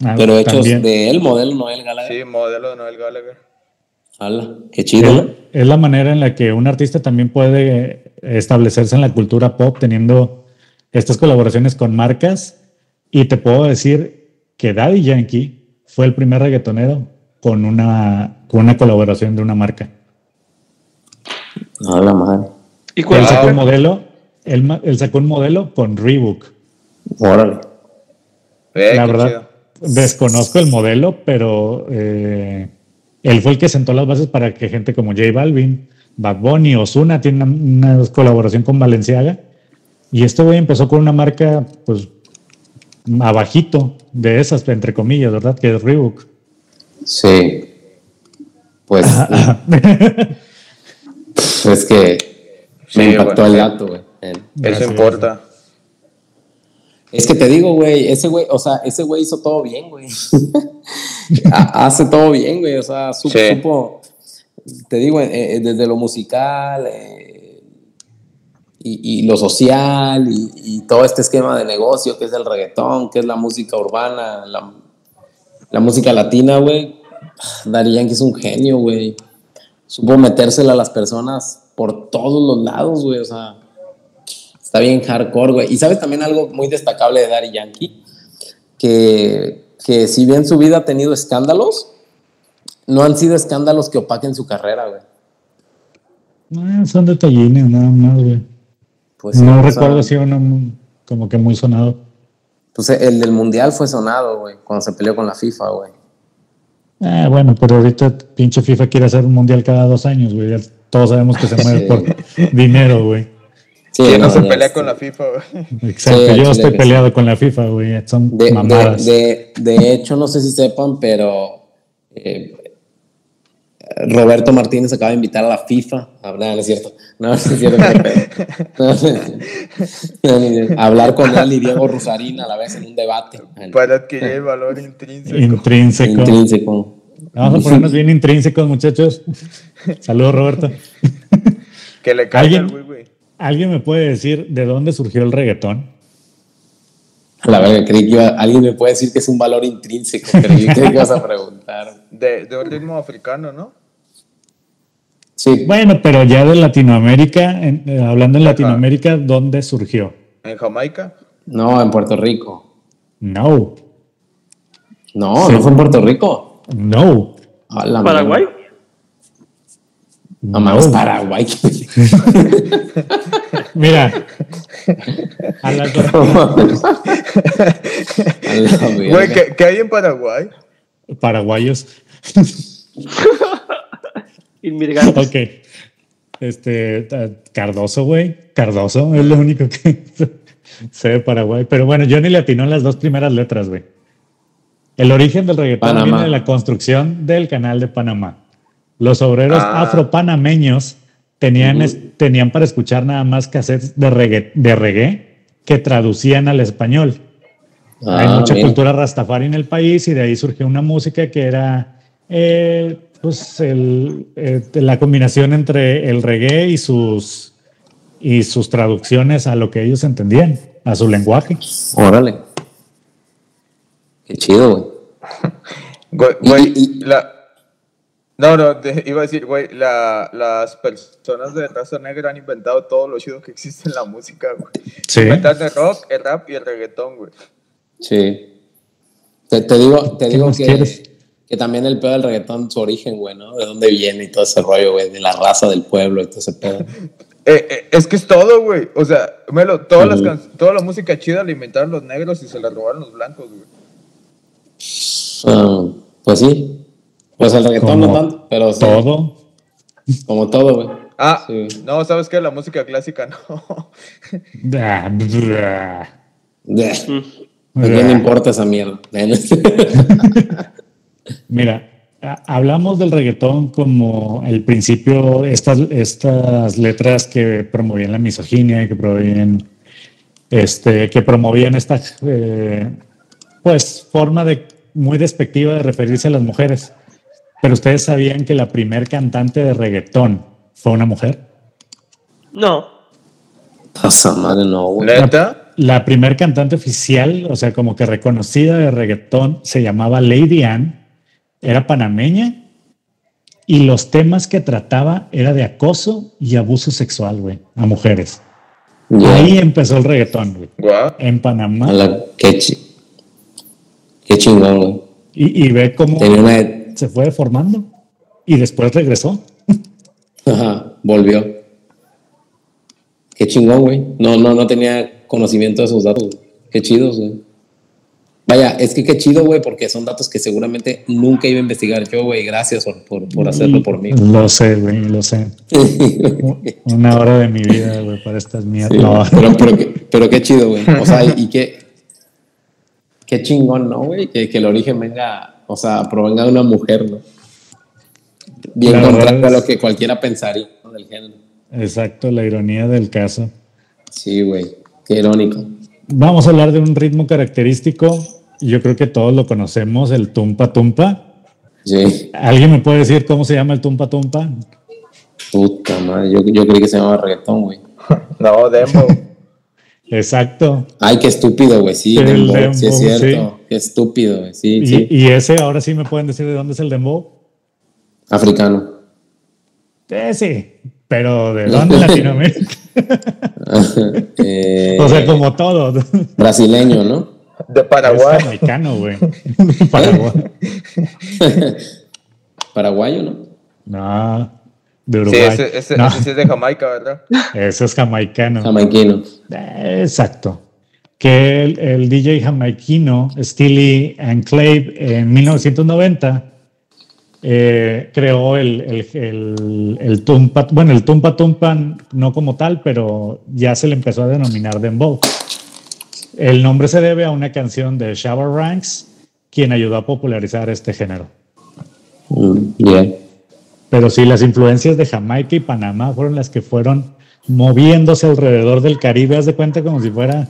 Ah, Pero hechos de él, modelo Noel Gallagher. Sí, modelo de Noel Gallagher qué chido. Es, la manera en la que un artista también puede establecerse en la cultura pop teniendo estas colaboraciones con marcas. Y te puedo decir que Daddy Yankee fue el primer reggaetonero con una, con una colaboración de una marca. No, la madre. ¿Y él sacó un modelo, él, sacó un modelo con Reebok. Órale. la verdad, desconozco el modelo, pero eh, él fue el que sentó las bases para que gente como J Balvin, Bad Bunny, Ozuna tiene una, colaboración con Valenciaga. Y este güey empezó con una marca, pues, abajito de esas, entre comillas, ¿verdad? Que es Reebok. Sí. Pues. Es que me impactó el dato, güey. Eso importa. Es que te digo, güey, ese güey, o sea, ese güey hizo todo bien, güey. Hace todo bien, güey. O sea, supo, te digo, eh, eh, desde lo musical eh, y, lo social y, todo este esquema de negocio que es el reggaetón, que es la música urbana, la, la música latina, güey. Dari Yankee es un genio, güey. Supo metérsela a las personas por todos los lados, güey. O sea, Está bien hardcore, güey. Y sabes también algo muy destacable de Daddy Yankee, que, que si bien su vida ha tenido escándalos, no han sido escándalos que opaquen su carrera, güey. No, son detallines, nada más, güey. Pues no recuerdo si uno como que muy sonado. Pues el del mundial fue sonado, güey, cuando se peleó con la FIFA, güey. Ah, bueno, pero ahorita pinche FIFA quiere hacer un mundial cada dos años, güey. todos sabemos que se mueve por dinero, güey. Sí, no, se pelea con la FIFA, güey. Exacto, yo estoy peleado con la FIFA, güey. Son de, mamadas. De, de, hecho, no sé si sepan, pero eh, Roberto Martínez acaba de invitar a la FIFA. No, no es cierto. No, es cierto. hablar con él y Diego Rosarín a la vez en un debate. Para adquirir el valor intrínseco. Intrínseco. Intrínseco. Vamos a ponernos bien intrínsecos, muchachos. Saludos, Roberto. Que le caiga el güey, güey. ¿Alguien me puede decir de dónde surgió el reggaetón? A la verdad, creí que alguien me puede decir que es un valor intrínseco, creí que ibas a preguntar. De, de un ritmo africano, ¿no? Sí. Bueno, pero ya de Latinoamérica, eh, hablando en Latinoamérica, ¿dónde surgió? ¿En Jamaica? No, en Puerto Rico. No. No, no fue en Puerto Rico. No. ¿Paraguay? No más Paraguay. Mira. A Güey, ¿qué, hay en Paraguay? Paraguayos. Inmigrantes. Ok. Este, Cardoso, güey. Cardoso es lo único que sé de Paraguay. Pero bueno, yo ni le atinó las dos primeras letras, güey. El origen del reggaetón viene de la construcción del canal de Panamá. Los obreros ah. afropanameños tenían, tenían para escuchar nada más cassettes de reggae, de reggae que traducían al español. Hay ah, mucha cultura rastafari en el país y de ahí surgió una música que era eh, pues el, eh, la combinación entre el reggae y sus, y sus traducciones a lo que ellos entendían, a su lenguaje. Órale. Qué chido, güey. Güey, la, no, no, iba a decir, güey, las personas de raza negra han inventado todo lo chido que existe en la música, güey. Sí. Inventaron el rock, el rap y el reggaetón, güey. Sí. Te, digo, te digo que, que, también el pedo del reggaetón, su origen, güey, ¿no? De dónde viene y todo ese rollo, güey, de la raza del pueblo y todo ese pedo. Eh, eh, es que es todo, güey. O sea, Melo, todas las toda la música chida la inventaron los negros y se la robaron los blancos, güey. Ah, pues sí. Pues el reggaetón no tanto, pero sí. Todo. Como todo, güey. Ah, no, ¿sabes qué? La música clásica no. ¿A quién le importa esa mierda? Mira, hablamos del reggaetón como el principio, estas, estas letras que promovían la misoginia y que promovían, este, que promovían esta eh, pues, forma de, muy despectiva de referirse a las mujeres. Pero ustedes sabían que la primer cantante de reggaetón fue una mujer. No. Pasa madre, no, ¿Neta? La, primer cantante oficial, o sea, como que reconocida de reggaetón, se llamaba Lady Anne, era panameña y los temas que trataba era de acoso y abuso sexual, güey, a mujeres. Ahí empezó el reggaetón, güey. En Panamá. qué, qué chingón, güey. Y, y, ve cómo se fue formando y después regresó. Ajá, volvió. Qué chingón, güey. No, no, no tenía conocimiento de esos datos. Qué chidos, güey. Vaya, es que qué chido, güey, porque son datos que seguramente nunca iba a investigar yo, güey. Gracias por, por, hacerlo por mí. Lo sé, güey, lo sé. Una hora de mi vida, güey, para estas mierdas. pero, pero, pero, qué chido, güey. O sea, y, qué, qué chingón, ¿no, güey? Que, que el origen venga o sea, provenga de una mujer, ¿no? Bien contrario a lo que cualquiera pensaría del género. Exacto, la ironía del caso. Sí, güey, qué irónico. Vamos a hablar de un ritmo característico. Yo creo que todos lo conocemos, el tumpa tumpa. Sí. ¿Alguien me puede decir cómo se llama el tumpa tumpa? Puta madre, yo, yo creí que se llamaba reggaetón, güey. no, Dembo. Exacto. Ay, qué estúpido, güey. Sí, dembow, sí es cierto. Qué estúpido, güey. Sí, y, sí. y ese, ahora sí me pueden decir de dónde es el dembow. Africano. Eh, sí, pero ¿de dónde Latinoamérica? Eh, o sea, como todo. brasileño, ¿no? De Paraguay. Es jamaicano, güey. Paraguay. Paraguayo, ¿no? No, de Sí, Uruguay. ese, ese, No, ese sí es de Jamaica, ¿verdad? ese es jamaicano. Jamaiquino. Exacto. Que el, el DJ jamaiquino Steely Enclave en 1990 eh, creó el, el, el, el tumpa, bueno, el tumpa tumpa no como tal, pero ya se le empezó a denominar dembow. El nombre se debe a una canción de Shabba Ranks, quien ayudó a popularizar este género. Mm, yeah. Pero sí, las influencias de Jamaica y Panamá fueron las que fueron moviéndose alrededor del Caribe. Haz de cuenta como si fuera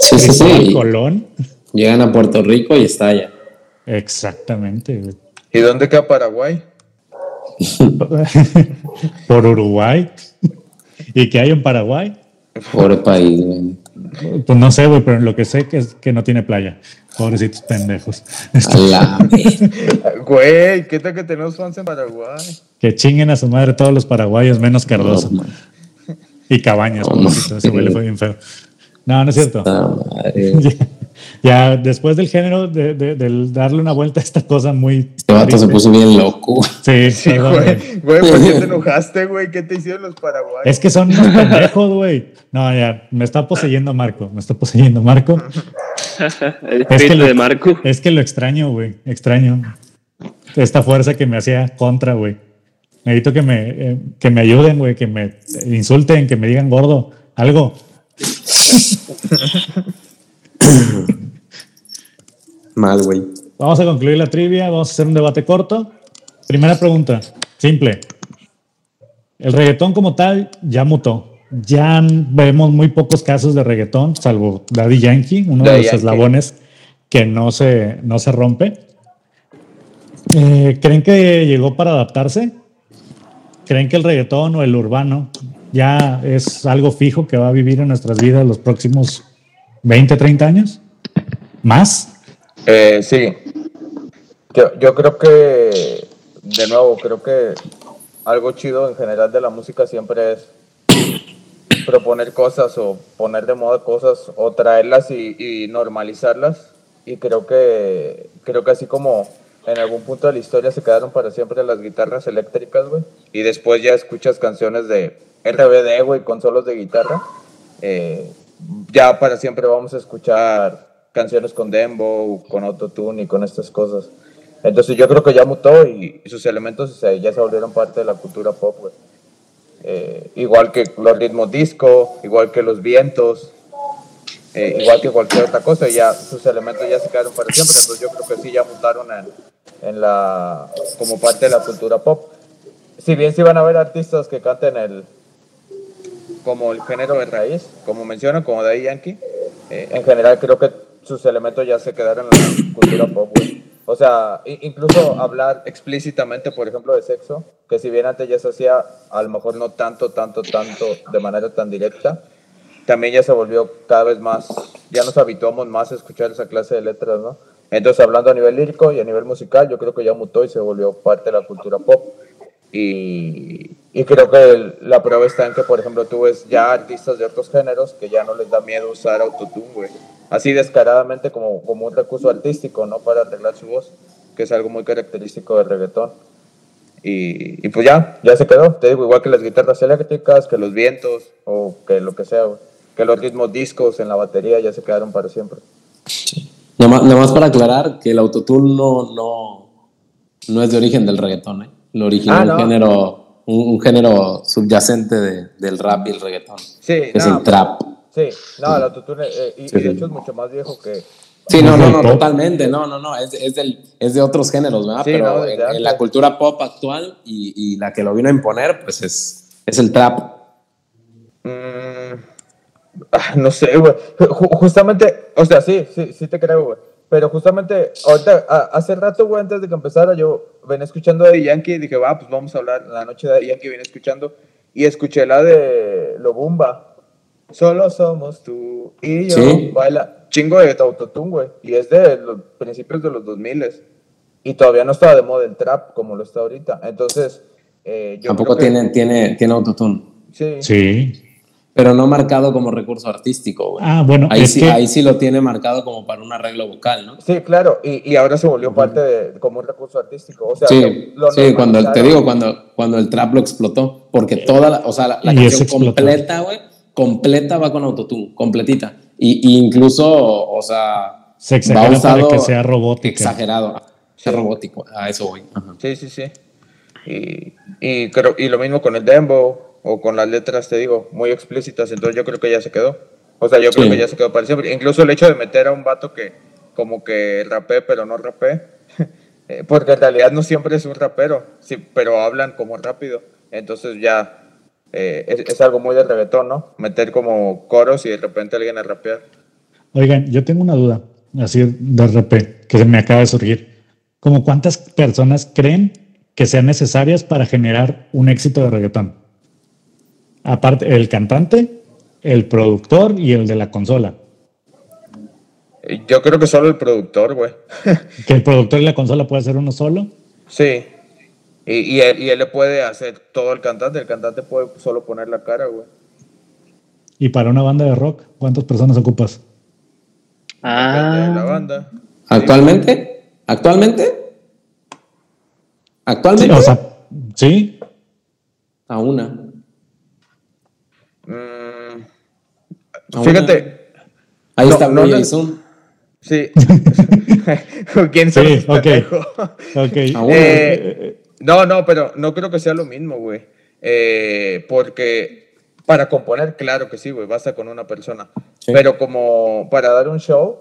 Sí, sí, sí. Colón. Llegan a Puerto Rico y estalla. Exactamente. ¿Y dónde queda Paraguay? Por Uruguay. ¿Y qué hay en Paraguay? Pobre país, güey. Pues no sé, güey, pero lo que sé que es que no tiene playa. Pobrecitos pendejos. Güey, ¿qué tal que tenemos fans en Paraguay? Que chinguen a su madre todos los paraguayos, menos Cardoso. No, y Cabañas, No, pobrecito, ese güey le fue bien feo. No, no es cierto. ya, después del género, de, de- del darle una vuelta a esta cosa muy. Este vato se puso bien loco. Sí, Sí, güey. güey. Güey, ¿por qué te enojaste, güey? ¿Qué te hicieron los paraguayos? Es que son unos pendejos, güey. No, ya, me está poseyendo Marco, me está poseyendo Marco. El que lo- de Marco. Es que lo extraño, güey, extraño. Esta fuerza que me hacía contra, güey. Necesito que me, eh, que me ayuden, güey, que me insulten, que me digan gordo, algo. Mal, güey. Vamos a concluir la trivia, vamos a hacer un debate corto. Primera pregunta, simple. El reggaetón como tal ya mutó. Ya vemos muy pocos casos de reggaetón, salvo Daddy Yankee, uno de los Yankee. eslabones que no se, no se rompe. Eh, ¿Creen que llegó para adaptarse? ¿Creen que el reggaetón o el urbano ya es algo fijo que va a vivir en nuestras vidas los próximos 20, 30 años? ¿Más? Eh, sí. Yo, creo que, de nuevo, creo que algo chido en general de la música siempre es proponer cosas o poner de moda cosas o traerlas y, y normalizarlas. Y creo que, creo que así como en algún punto de la historia se quedaron para siempre las guitarras eléctricas, güey. Y después ya escuchas canciones de RBD, güey, con solos de guitarra. eh, ya para siempre vamos a escuchar canciones con dembow, con autotune y con estas cosas. Entonces yo creo que ya mutó y, sus elementos ya se volvieron parte de la cultura pop. Eh, igual que los ritmos disco, igual que los vientos, eh, igual que cualquier otra cosa, ya sus elementos ya se quedaron para siempre, entonces yo creo que sí ya mutaron en, en la, como parte de la cultura pop. Si bien sí van a haber artistas que canten el, como el género de raíz, como mencionan, como Daddy Yankee, eh, en general creo que sus elementos ya se quedaron en la cultura pop, güey. O sea, incluso hablar explícitamente, por ejemplo, de sexo, que si bien antes ya se hacía, a lo mejor no tanto, tanto, tanto, de manera tan directa, también ya se volvió cada vez más, ya nos habituamos más a escuchar esa clase de letras, ¿no? Entonces, hablando a nivel lírico y a nivel musical, yo creo que ya mutó y se volvió parte de la cultura pop. Y, y creo que el- la prueba está en que, por ejemplo, tú ves ya artistas de otros géneros que ya no les da miedo usar autotune, güey. Así descaradamente como, como un recurso artístico, ¿no? Para arreglar su voz, que es algo muy característico del reggaetón. Y, y pues ya, ya se quedó. Te digo, igual que las guitarras eléctricas, que los vientos, o que lo que sea, güey. Que los ritmos discos en la batería ya se quedaron para siempre. Nada más, nada más para aclarar que el autotune no, no, no es de origen del reggaetón, ¿eh? Lo originó Ah, un, no. género, un, un género subyacente de- del rap y el reggaetón. Sí, que es el trap. Sí, no, el autotune, eh, y, y Sí, de hecho es mucho más viejo que... Sí, no, no, no, totalmente. No, no, no. Es, es, del, es de otros géneros, ¿verdad? Sí, Pero no, en, la cultura pop actual y, y la que lo vino a imponer, pues es, Es el trap. Mm, ah, no sé, güey. justamente, o sea, sí, sí, sí te creo, güey. Pero justamente, ahorita, hace rato, güey, antes de que empezara, yo venía escuchando a Yankee y dije, va, pues vamos a hablar la noche de Yankee, vine escuchando y escuché la de Lobumba. Solo somos tú y yo. Baila chingo de autotune, güey. Y es de los principios de los 2000 y todavía no estaba de moda el trap como lo está ahorita. Entonces, eh, yo Tampoco tiene, tiene, tiene autotune. Sí. Sí pero no marcado como recurso artístico, güey. Ah, bueno, ahí, sí, ahí sí lo tiene marcado como para un arreglo vocal, ¿no? Sí, claro, y, y ahora se volvió parte de como un recurso artístico. O sea, sí, sí cuando te digo, cuando, cuando el trap lo explotó, porque toda la, o sea, la, canción completa, güey, completa va con autotune, completita. Y, incluso, o sea, se exagera para que sea robótico. Exagerado, sea robótico, a eso voy. Sí, sí, sí. Y, y, creo, y lo mismo con el dembow o con las letras, te digo, muy explícitas, entonces yo creo que ya se quedó. O sea, yo creo que ya se quedó para siempre. Incluso el hecho de meter a un vato que como que rapé, pero no rapé, eh, porque en realidad no siempre es un rapero, sí, pero hablan como rápido. Entonces ya eh, es, algo muy de reggaetón, ¿no? Meter como coros y de repente alguien a rapear. Oigan, yo tengo una duda, así de RP, que se me acaba de surgir. ¿Como cuántas personas creen que sean necesarias para generar un éxito de reggaetón? Aparte, el cantante, el productor y el de la consola. Yo creo que solo el productor, güey. ¿Que el productor y la consola puede hacer uno solo? Sí. Y, él, le puede hacer todo el cantante. El cantante puede solo poner la cara, güey. ¿Y para una banda de rock, cuántas personas ocupas? Ah. la banda. ¿Actualmente? ¿Actualmente? ¿Actualmente? Sí, o sea, sí. A una. Fíjate. Ahí está no, Jason. Sí. ¿Quién sí, okay. okay. Eh, no, no, pero no creo que sea lo mismo, güey. Eh, porque para componer, claro que sí, güey, basta con una persona. Pero como para dar un show,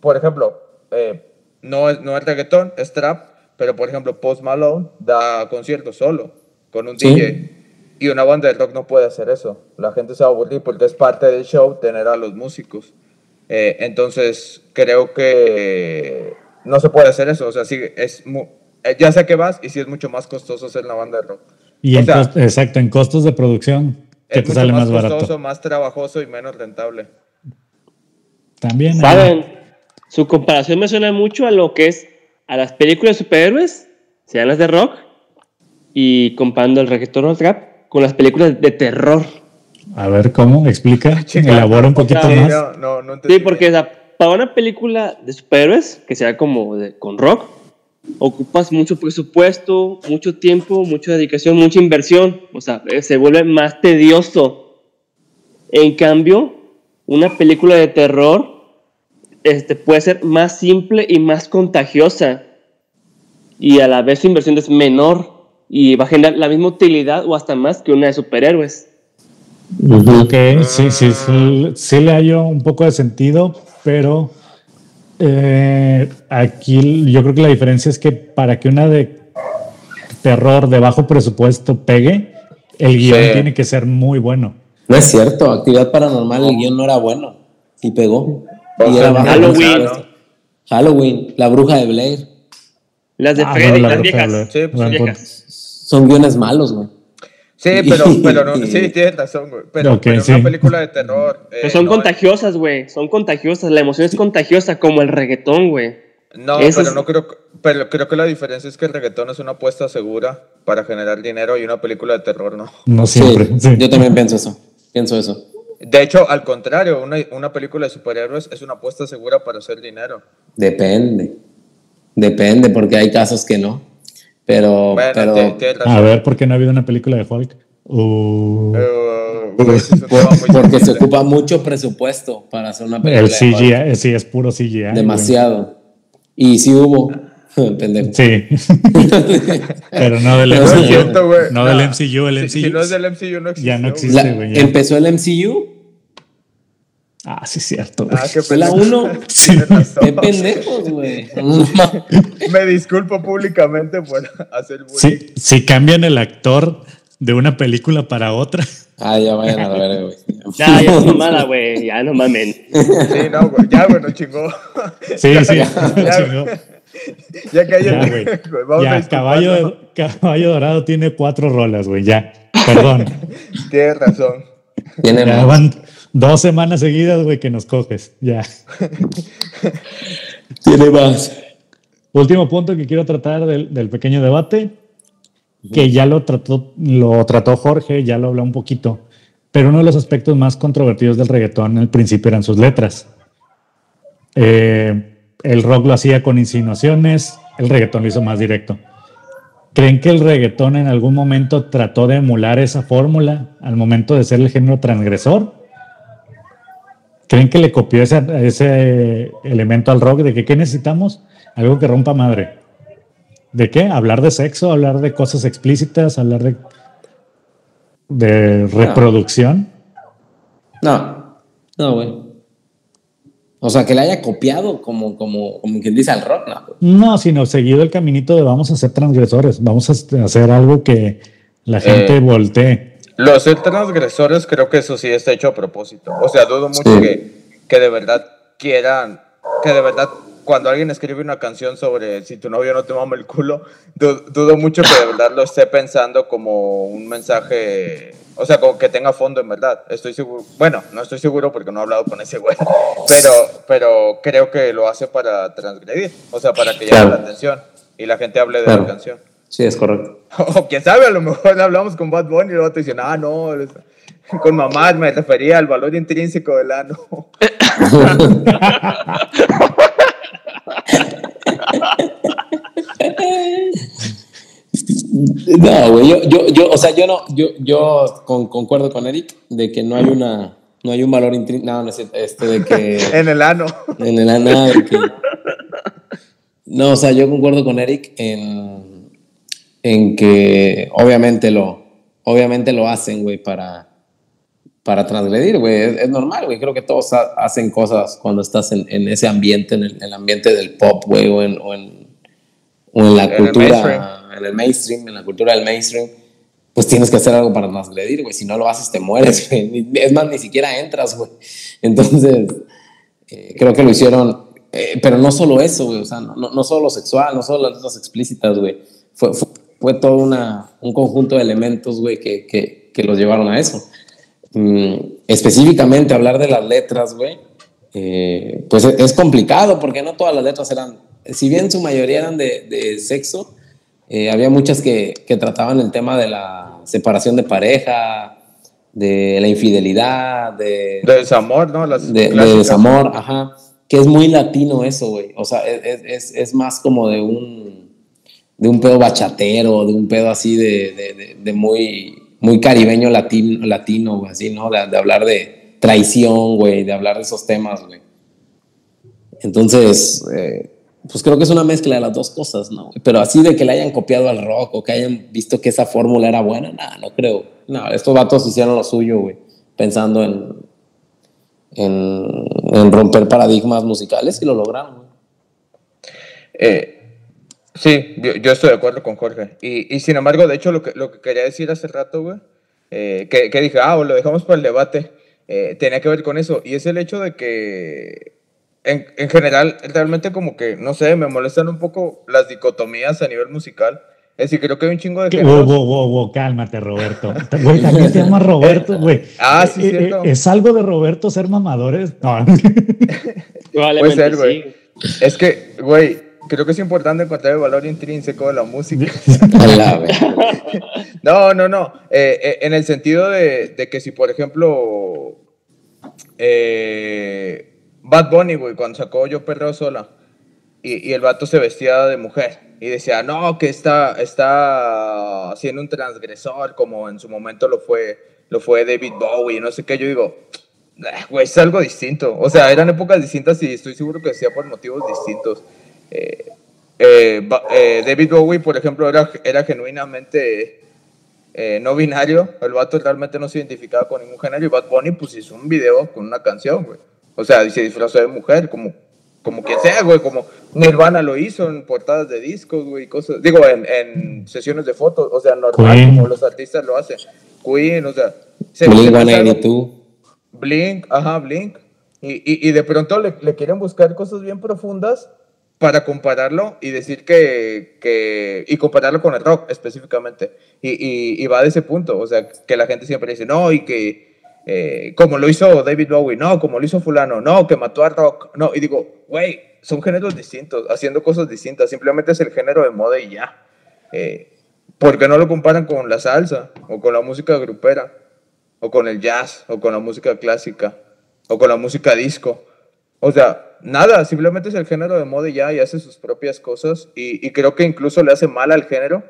por ejemplo, eh, no, es, no es reggaetón, es trap, pero por ejemplo, Post Malone da conciertos solo, con un DJ. Y una banda de rock no puede hacer eso. La gente se va a aburrir porque es parte del show tener a los músicos. Eh, entonces, creo que no se puede hacer eso. O sea, sí, es eh, ya sé que vas y sí es mucho más costoso hacer una banda de rock. Y exacto, en costos de producción, que te sale más, más costoso, más trabajoso y menos rentable. También. ¿Saben? Su comparación me suena mucho a lo que es a las películas de superhéroes, sean las de rock, y comparando el reggaetón al trap, con las películas de terror. A ver, ¿cómo? Explica, elabora un poquito más. sí, porque para una película de superhéroes, que sea como con rock, ocupas mucho presupuesto, mucho tiempo, mucha dedicación, mucha inversión. O sea, eh, se vuelve más tedioso. En cambio, una película de terror este, puede ser más simple y más contagiosa. Y a la vez su inversión es menor y va a generar la misma utilidad o hasta más que una de superhéroes. Ok, sí, sí, sí, le hallo un poco de sentido, pero eh, aquí yo creo que la diferencia es que para que una de terror de bajo presupuesto pegue, el guion tiene que ser muy bueno. No es cierto, actividad paranormal, el guion no era bueno y pegó. Y era Halloween. Halloween, la bruja de Blair. Las de ah, Freddy, las viejas. Sí, pues, viejas son guiones malos, güey. Sí, pero, pero no, sí, tienes razón, güey. Pero, pero una película de terror. Eh, son contagiosas, güey. Son contagiosas. La emoción es contagiosa, como el reggaetón, güey. No, pero no creo. Pero creo que la diferencia es que el reggaetón es una apuesta segura para generar dinero y una película de terror no. No siempre. Sí, Yo también pienso eso. Pienso eso. De hecho, al contrario, una, una película de superhéroes es una apuesta segura para hacer dinero. Depende. Depende, porque hay casos que no. Pero, pero a ver, ¿por qué no ha habido una película de Hulk? Uh, porque se ocupa mucho presupuesto para hacer una película. El CGI, eh, sí, es puro CGI. Demasiado. Y sí hubo. Pendejo. Sí. Pero no del MCU. No, del MCU. El MCU. Si, no es del MCU, no existe. Ya no existe, güey. Empezó el MCU Ah, sí, cierto. Ah, fue la 1. Qué pendejos, güey. Me disculpo públicamente por hacer bullying. si cambian el actor de una película para otra. Ah, ya vayan a ver, güey. Ya, ya es mamada, güey. Ya no mamen. Sí, no, güey. Ya, güey, nos chingó. Sí, sí, ya, chingó. Ya cállate, Ya, güey. Vamos a Ya, caballo, caballo Dorado tiene cuatro rolas, güey, ya. Perdón. Tienes razón. Tiene Ya más. van dos semanas seguidas, güey, que nos coges. Ya. Tiene más. Último punto que quiero tratar del, del pequeño debate, que ya lo trató, lo trató Jorge, ya lo habló un poquito, pero uno de los aspectos más controvertidos del reggaetón al principio eran sus letras. Eh, el rock lo hacía con insinuaciones, el reggaetón lo hizo más directo. ¿Creen que el reggaetón en algún momento trató de emular esa fórmula al momento de ser el género transgresor? ¿Creen que le copió ese, ese elemento al rock de que qué necesitamos? Algo que rompa madre. ¿De qué? Hablar de sexo, hablar de cosas explícitas, hablar de, de reproducción. No, no, güey. O sea, que le haya copiado como, como, como quien dice al rock, no. No, sino seguido el caminito de vamos a ser transgresores, vamos a hacer algo que la gente Eh, voltee. Los ser transgresores creo que eso sí está hecho a propósito. O sea, dudo mucho Sí. que, que de verdad quieran, que de verdad cuando alguien escribe una canción sobre si tu novio no te mama el culo, du- dudo mucho que de verdad lo esté pensando como un mensaje, o sea, como que tenga fondo en verdad. Estoy seguro, bueno, no estoy seguro porque no he hablado con ese güey, pero, pero creo que lo hace para transgredir, o sea, para que llame Claro. la atención y la gente hable de Claro. la canción. Sí, es correcto. O quién sabe, a lo mejor hablamos con Bad Bunny y luego te dicen, ah, no, con mamá me refería al valor intrínseco del ano. No, güey, yo, yo, yo, o sea, yo no, yo, yo con- concuerdo con Eric de que no hay una, no hay un valor intrínseco, no, no es este de que en el ano. en el ana de que, no, o sea, yo concuerdo con Eric en, en que obviamente lo, obviamente lo hacen, güey, para, para transgredir, güey, es, es normal, güey, creo que todos ha- hacen cosas cuando estás en, en ese ambiente, en el, en el ambiente del pop, güey, o en, o en, o en la En el cultura, mainstream. en el mainstream, en la cultura del mainstream, pues tienes que hacer algo para transgredir, güey. Si no lo haces, te mueres, güey. Es más, ni siquiera entras, güey. Entonces, eh, creo que lo hicieron. eh, pero no solo eso, güey. O sea, no, no, no solo lo sexual, no solo las letras explícitas, güey. Fue, fue, fue todo una, un conjunto de elementos, güey, que, que, que los llevaron a eso. Mm, específicamente, hablar de las letras, güey, eh, pues es, es complicado porque no todas las letras eran, si bien su mayoría eran de, de sexo, eh, había muchas que, que trataban el tema de la separación de pareja, de la infidelidad, de, De desamor, ¿no? Las de, de desamor, ajá, que es muy latino eso, güey. O sea, es, es, es más como de un, de un pedo bachatero, de un pedo así de, de, de- muy, muy caribeño latino, latino, güey, así, ¿no? De, de hablar de traición, güey, de hablar de esos temas, güey. Entonces, eh, pues creo que es una mezcla de las dos cosas, ¿no? Pero así de que le hayan copiado al rock o que hayan visto que esa fórmula era buena, nada, no creo. No, estos vatos hicieron lo suyo, güey, pensando en, en, en romper paradigmas musicales y lo lograron, güey. Eh, sí, yo, yo estoy de acuerdo con Jorge. Y, y sin embargo, de hecho, lo que, lo que quería decir hace rato, güey, eh, que, que dije, ah, lo dejamos para el debate, eh, tenía que ver con eso. Y es el hecho de que, en, en general, realmente como que, no sé, me molestan un poco las dicotomías a nivel musical. Es decir, creo que hay un chingo de Wow, géneros. wow, wow, wow, cálmate, Roberto. Güey, también te llamas Roberto, güey. Ah, sí, Eh, cierto. eh, ¿Es algo de Roberto ser mamadores? No. Probablemente ser, güey. sí. Es que, güey, creo que es importante encontrar el valor intrínseco de la música. No, no, no. Eh, eh, en el sentido de, de que si, por ejemplo, eh, Bad Bunny, güey, cuando sacó Yo Perreo Sola, y, y el vato se vestía de mujer, y decía, no, que está, está siendo un transgresor, como en su momento lo fue, lo fue David Bowie, no sé qué, yo digo, "Ah, güey, es algo distinto. O sea, eran épocas distintas y estoy seguro que decía por motivos distintos. Eh, eh, eh, David Bowie, por ejemplo, era, era genuinamente eh, no binario. El vato realmente no se identificaba con ningún género. Y Bad Bunny, pues hizo un video con una canción, güey. O sea, se disfrazó de mujer, como, como quien sea, güey, como Nirvana lo hizo en portadas de discos, güey, cosas, digo, en, en sesiones de fotos, o sea, normal, Queen. como los artistas lo hacen. Queen, o sea, se- Blink se empezaron- 182. Blink, ajá, Blink. Y, y, y de pronto le, le quieren buscar cosas bien profundas para compararlo y decir que, que y compararlo con el rock específicamente. Y, y, y va de ese punto, o sea, que la gente siempre dice, no, y que eh, como lo hizo David Bowie, no, como lo hizo fulano, no, que mató al rock, no, y digo, güey, son géneros distintos, haciendo cosas distintas, simplemente es el género de moda y ya. Eh, ¿Por qué no lo comparan con la salsa o con la música grupera? o con el jazz, o con la música clásica, o con la música disco. O sea, nada, simplemente es el género de moda y ya, y hace sus propias cosas. Y, creo que incluso le hace mal al género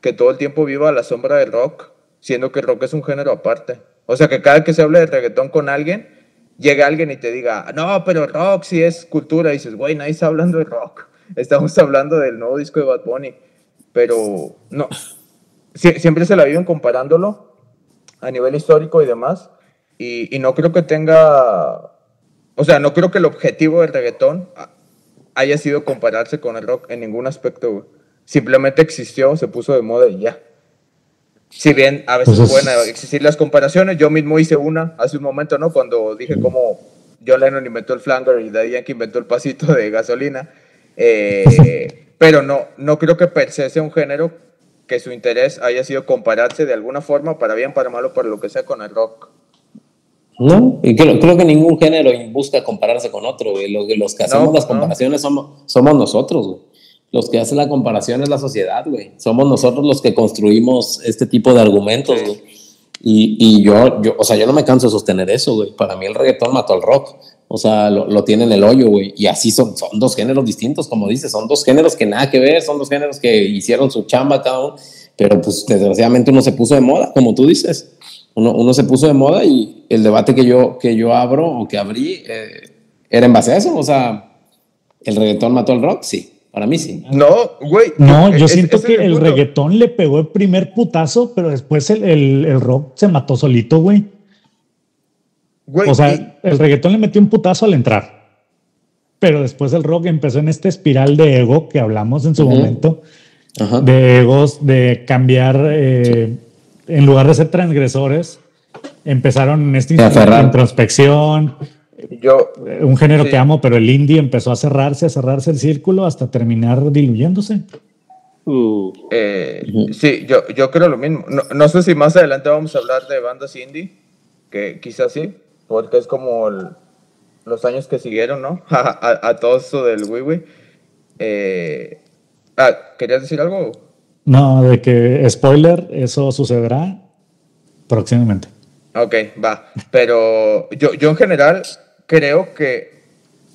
que todo el tiempo viva a la sombra del rock, siendo que el rock es un género aparte. O sea, que cada que se hable de reggaetón con alguien, llega alguien y te diga, no, pero rock sí es cultura. Y dices, güey, nadie está hablando de rock. Estamos hablando del nuevo disco de Bad Bunny. Pero no, Sie- siempre se la viven comparándolo a nivel histórico y demás. Y no creo que tenga, o sea, no creo que el objetivo del reggaetón a- haya sido compararse con el rock en ningún aspecto. güey. Simplemente existió, se puso de moda y ya. Si bien a veces Pues es- pueden existir las comparaciones, yo mismo hice una hace un momento, ¿no? Cuando dije cómo John Lennon inventó el flanger y Daddy Yankee inventó el pasito de gasolina. Eh, pero no, no creo que per se sea un género que su interés haya sido compararse de alguna forma, para bien, para malo, para lo que sea, con el rock. No, y creo, creo que ningún género busca compararse con otro, güey. Los, los que hacemos No, las no. comparaciones somos, somos nosotros, güey. Los que hacen la comparación es la sociedad, güey. Somos nosotros los que construimos este tipo de argumentos, Sí. güey. Y, y yo, yo, o sea, yo no me canso de sostener eso, güey. Para mí el reggaetón mató al rock. O sea, lo, lo tiene en el hoyo, güey. Y así son, son dos géneros distintos, como dices. Son dos géneros que nada que ver, son dos géneros que hicieron su chamba cada uno. Pero pues desgraciadamente uno se puso de moda, como tú dices. Uno, uno se puso de moda y el debate que yo, que yo abro o que abrí eh, era en base a eso. O sea, ¿el reggaetón mató al rock? Sí, para mí sí. No, güey. No, yo es- siento que el punto. reggaetón le pegó el primer putazo, pero después el, el- el rock se mató solito, güey. Güey, O sea, y- el reggaetón le metió un putazo al entrar. Pero después el rock empezó en esta espiral de ego que hablamos en su momento, Ajá. de egos, de cambiar, eh, en lugar de ser transgresores, empezaron en esta introspección, yo, un género Sí. que amo, pero el indie empezó a cerrarse, a cerrarse el círculo hasta terminar diluyéndose. Uh, eh, sí, yo, yo creo lo mismo. No, no sé si más adelante vamos a hablar de bandas indie, que quizás sí, porque es como el- los años que siguieron, ¿no? A, a- a todo eso del Wii Eh, ah, ¿querías decir algo? No, de que, spoiler, eso sucederá próximamente. Ok, va. Pero yo, yo en general creo que,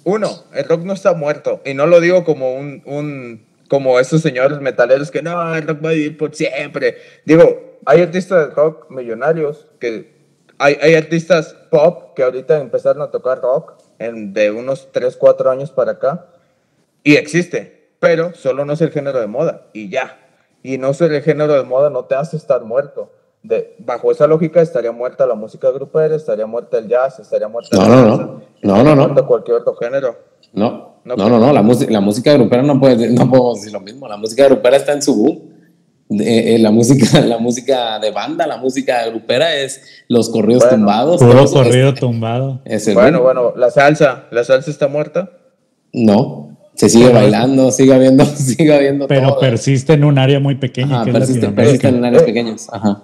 uno, el rock no está muerto. Y no lo digo como un, un como esos señores metaleros que no, el rock va a vivir por siempre. Digo, hay artistas de rock millonarios que hay, hay artistas pop que ahorita empezaron a tocar rock en, de unos 3, 4 años para acá. Y existe, pero solo no es el género de moda y ya. Y no ser el género de moda no te hace estar muerto. De, bajo esa lógica estaría muerta la música grupera, estaría muerta el jazz, estaría muerta No, la no, no. No, no, no. cualquier otro género. No, No, no, no, no, La, música la música grupera no, puede, no podemos decir lo mismo. La música grupera está en su boom. De- eh, la, música, la música de banda, la música grupera es los corridos Bueno, tumbados. Puro corrido es- tumbado. es Bueno, boom. bueno, la salsa, la salsa está muerta. No, se sigue Pero- bailando, sigue habiendo, sigue habiendo Pero todo. persiste en un área muy pequeña. Ajá, que es persiste, Latinoamérica. persiste en áreas Eh. pequeñas. Ajá.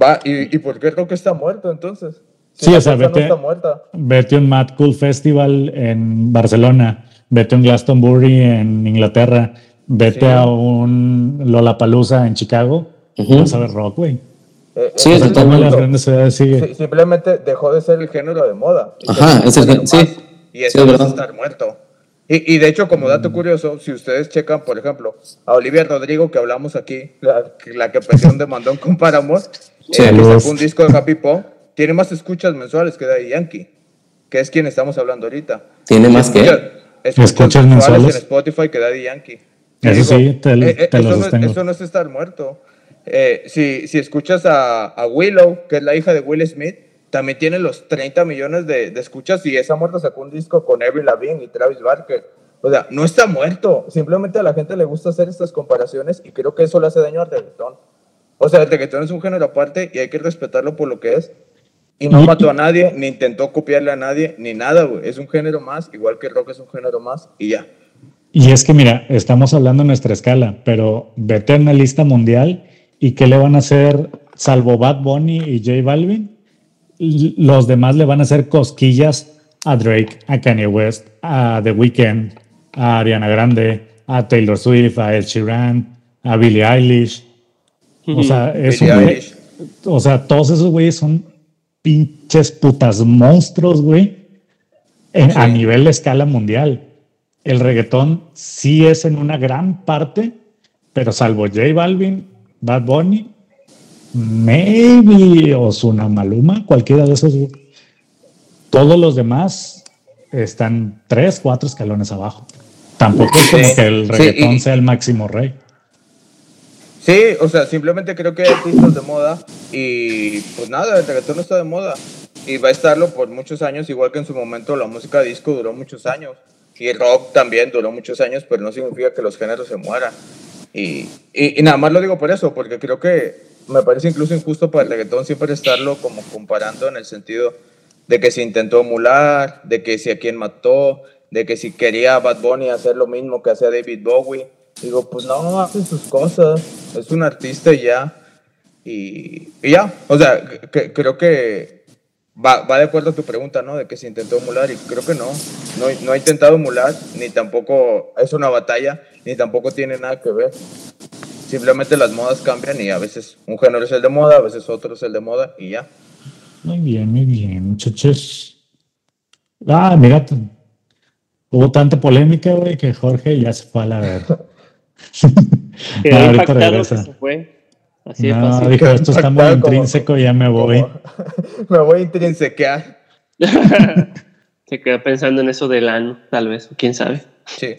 Va, ¿y, y por qué rock está muerto entonces? Si Sí, o sea, vete- no está muerta. Vete a un Mad Cool Festival en Barcelona, vete a un Glastonbury en Inglaterra, vete Sí. a un Lollapalooza en Chicago, Ujú. vas a ver rock, güey. Eh, Sí, ese eso es el todo Todas las punto. grandes ciudades sigue. Sí, simplemente dejó de ser el género de moda. Ajá, se es el sí. Y Sí, eso es es verdad. estar muerto. Y, y de hecho, como dato curioso, si ustedes checan, por ejemplo, a Olivia Rodrigo, que hablamos aquí, la, la que perdió un demandón con Paramore, eh, que sacó un disco de Happy Pop, tiene más escuchas mensuales que Daddy Yankee, que es quien estamos hablando ahorita. ¿Tiene más que? Escucha- Escuchas, ¿Escuchas mensuales mensuales? en Spotify que Daddy Yankee. Eso sí, te- te lo eso, no, sostengo. eso no es estar muerto. Eh, si, si escuchas a, a Willow, que es la hija de Will Smith, también tiene los 30 millones de, de escuchas y esa muerta sacó un disco con Avril Lavigne y Travis Barker. O sea, no está muerto, simplemente a la gente le gusta hacer estas comparaciones y creo que eso le hace daño al reggaetón. O sea, el reggaetón es un género aparte y hay que respetarlo por lo que es. Y no mató a nadie, ni intentó copiarle a nadie, ni nada, güey. Es un género más, igual que el rock es un género más y ya. Y es que, mira, estamos hablando en nuestra escala, pero vete lista mundial y ¿qué le van a hacer, salvo Bad Bunny y J Balvin? Los demás le van a hacer cosquillas a Drake, a Kanye West, a The Weeknd, a Ariana Grande, a Taylor Swift, a Ed Sheeran, a Billie Eilish. O sea, es un güey- o sea, todos esos güeyes son pinches putas monstruos, güey, en- a nivel de escala mundial. El reggaetón sí es en una gran parte, pero salvo J Balvin, Bad Bunny, maybe Ozuna Maluma, cualquiera de esos, todos los demás están tres, cuatro escalones abajo. Tampoco es como Sí, que el sí, reggaetón y- sea el máximo rey. Sí, o sea, simplemente creo que hay artistas de moda y pues nada, el reggaetón no está de moda y va a estarlo por muchos años, igual que en su momento la música disco duró muchos años y el rock también duró muchos años, pero no significa que los géneros se mueran. Y, y, y nada más lo digo por eso, porque creo que me parece incluso injusto para el reggaetón siempre estarlo como comparando en el sentido de que si intentó emular, de que si a quién mató, de que si quería Bad Bunny hacer lo mismo que hacía David Bowie. Digo, pues no, hace sus cosas, es un artista ya. Y, ya, o sea, creo que va, va de acuerdo a tu pregunta, ¿no? De que se intentó emular y creo que no, no, no ha intentado emular, ni tampoco es una batalla, ni tampoco tiene nada que ver. Simplemente las modas cambian y a veces un género es el de moda, a veces otro es el de moda y ya. Muy bien, muy bien, muchachos. Ah, mira, hubo tanta polémica, güey, que Jorge ya se fue a la verga. Quedó Ah, impactado que se fue. Así de No, fácil. dijo, esto está muy Impactado como- intrínseco, ya me voy. Como- me voy a intrinsequear. Se quedó pensando en eso del ano, tal vez, quién sabe. Sí.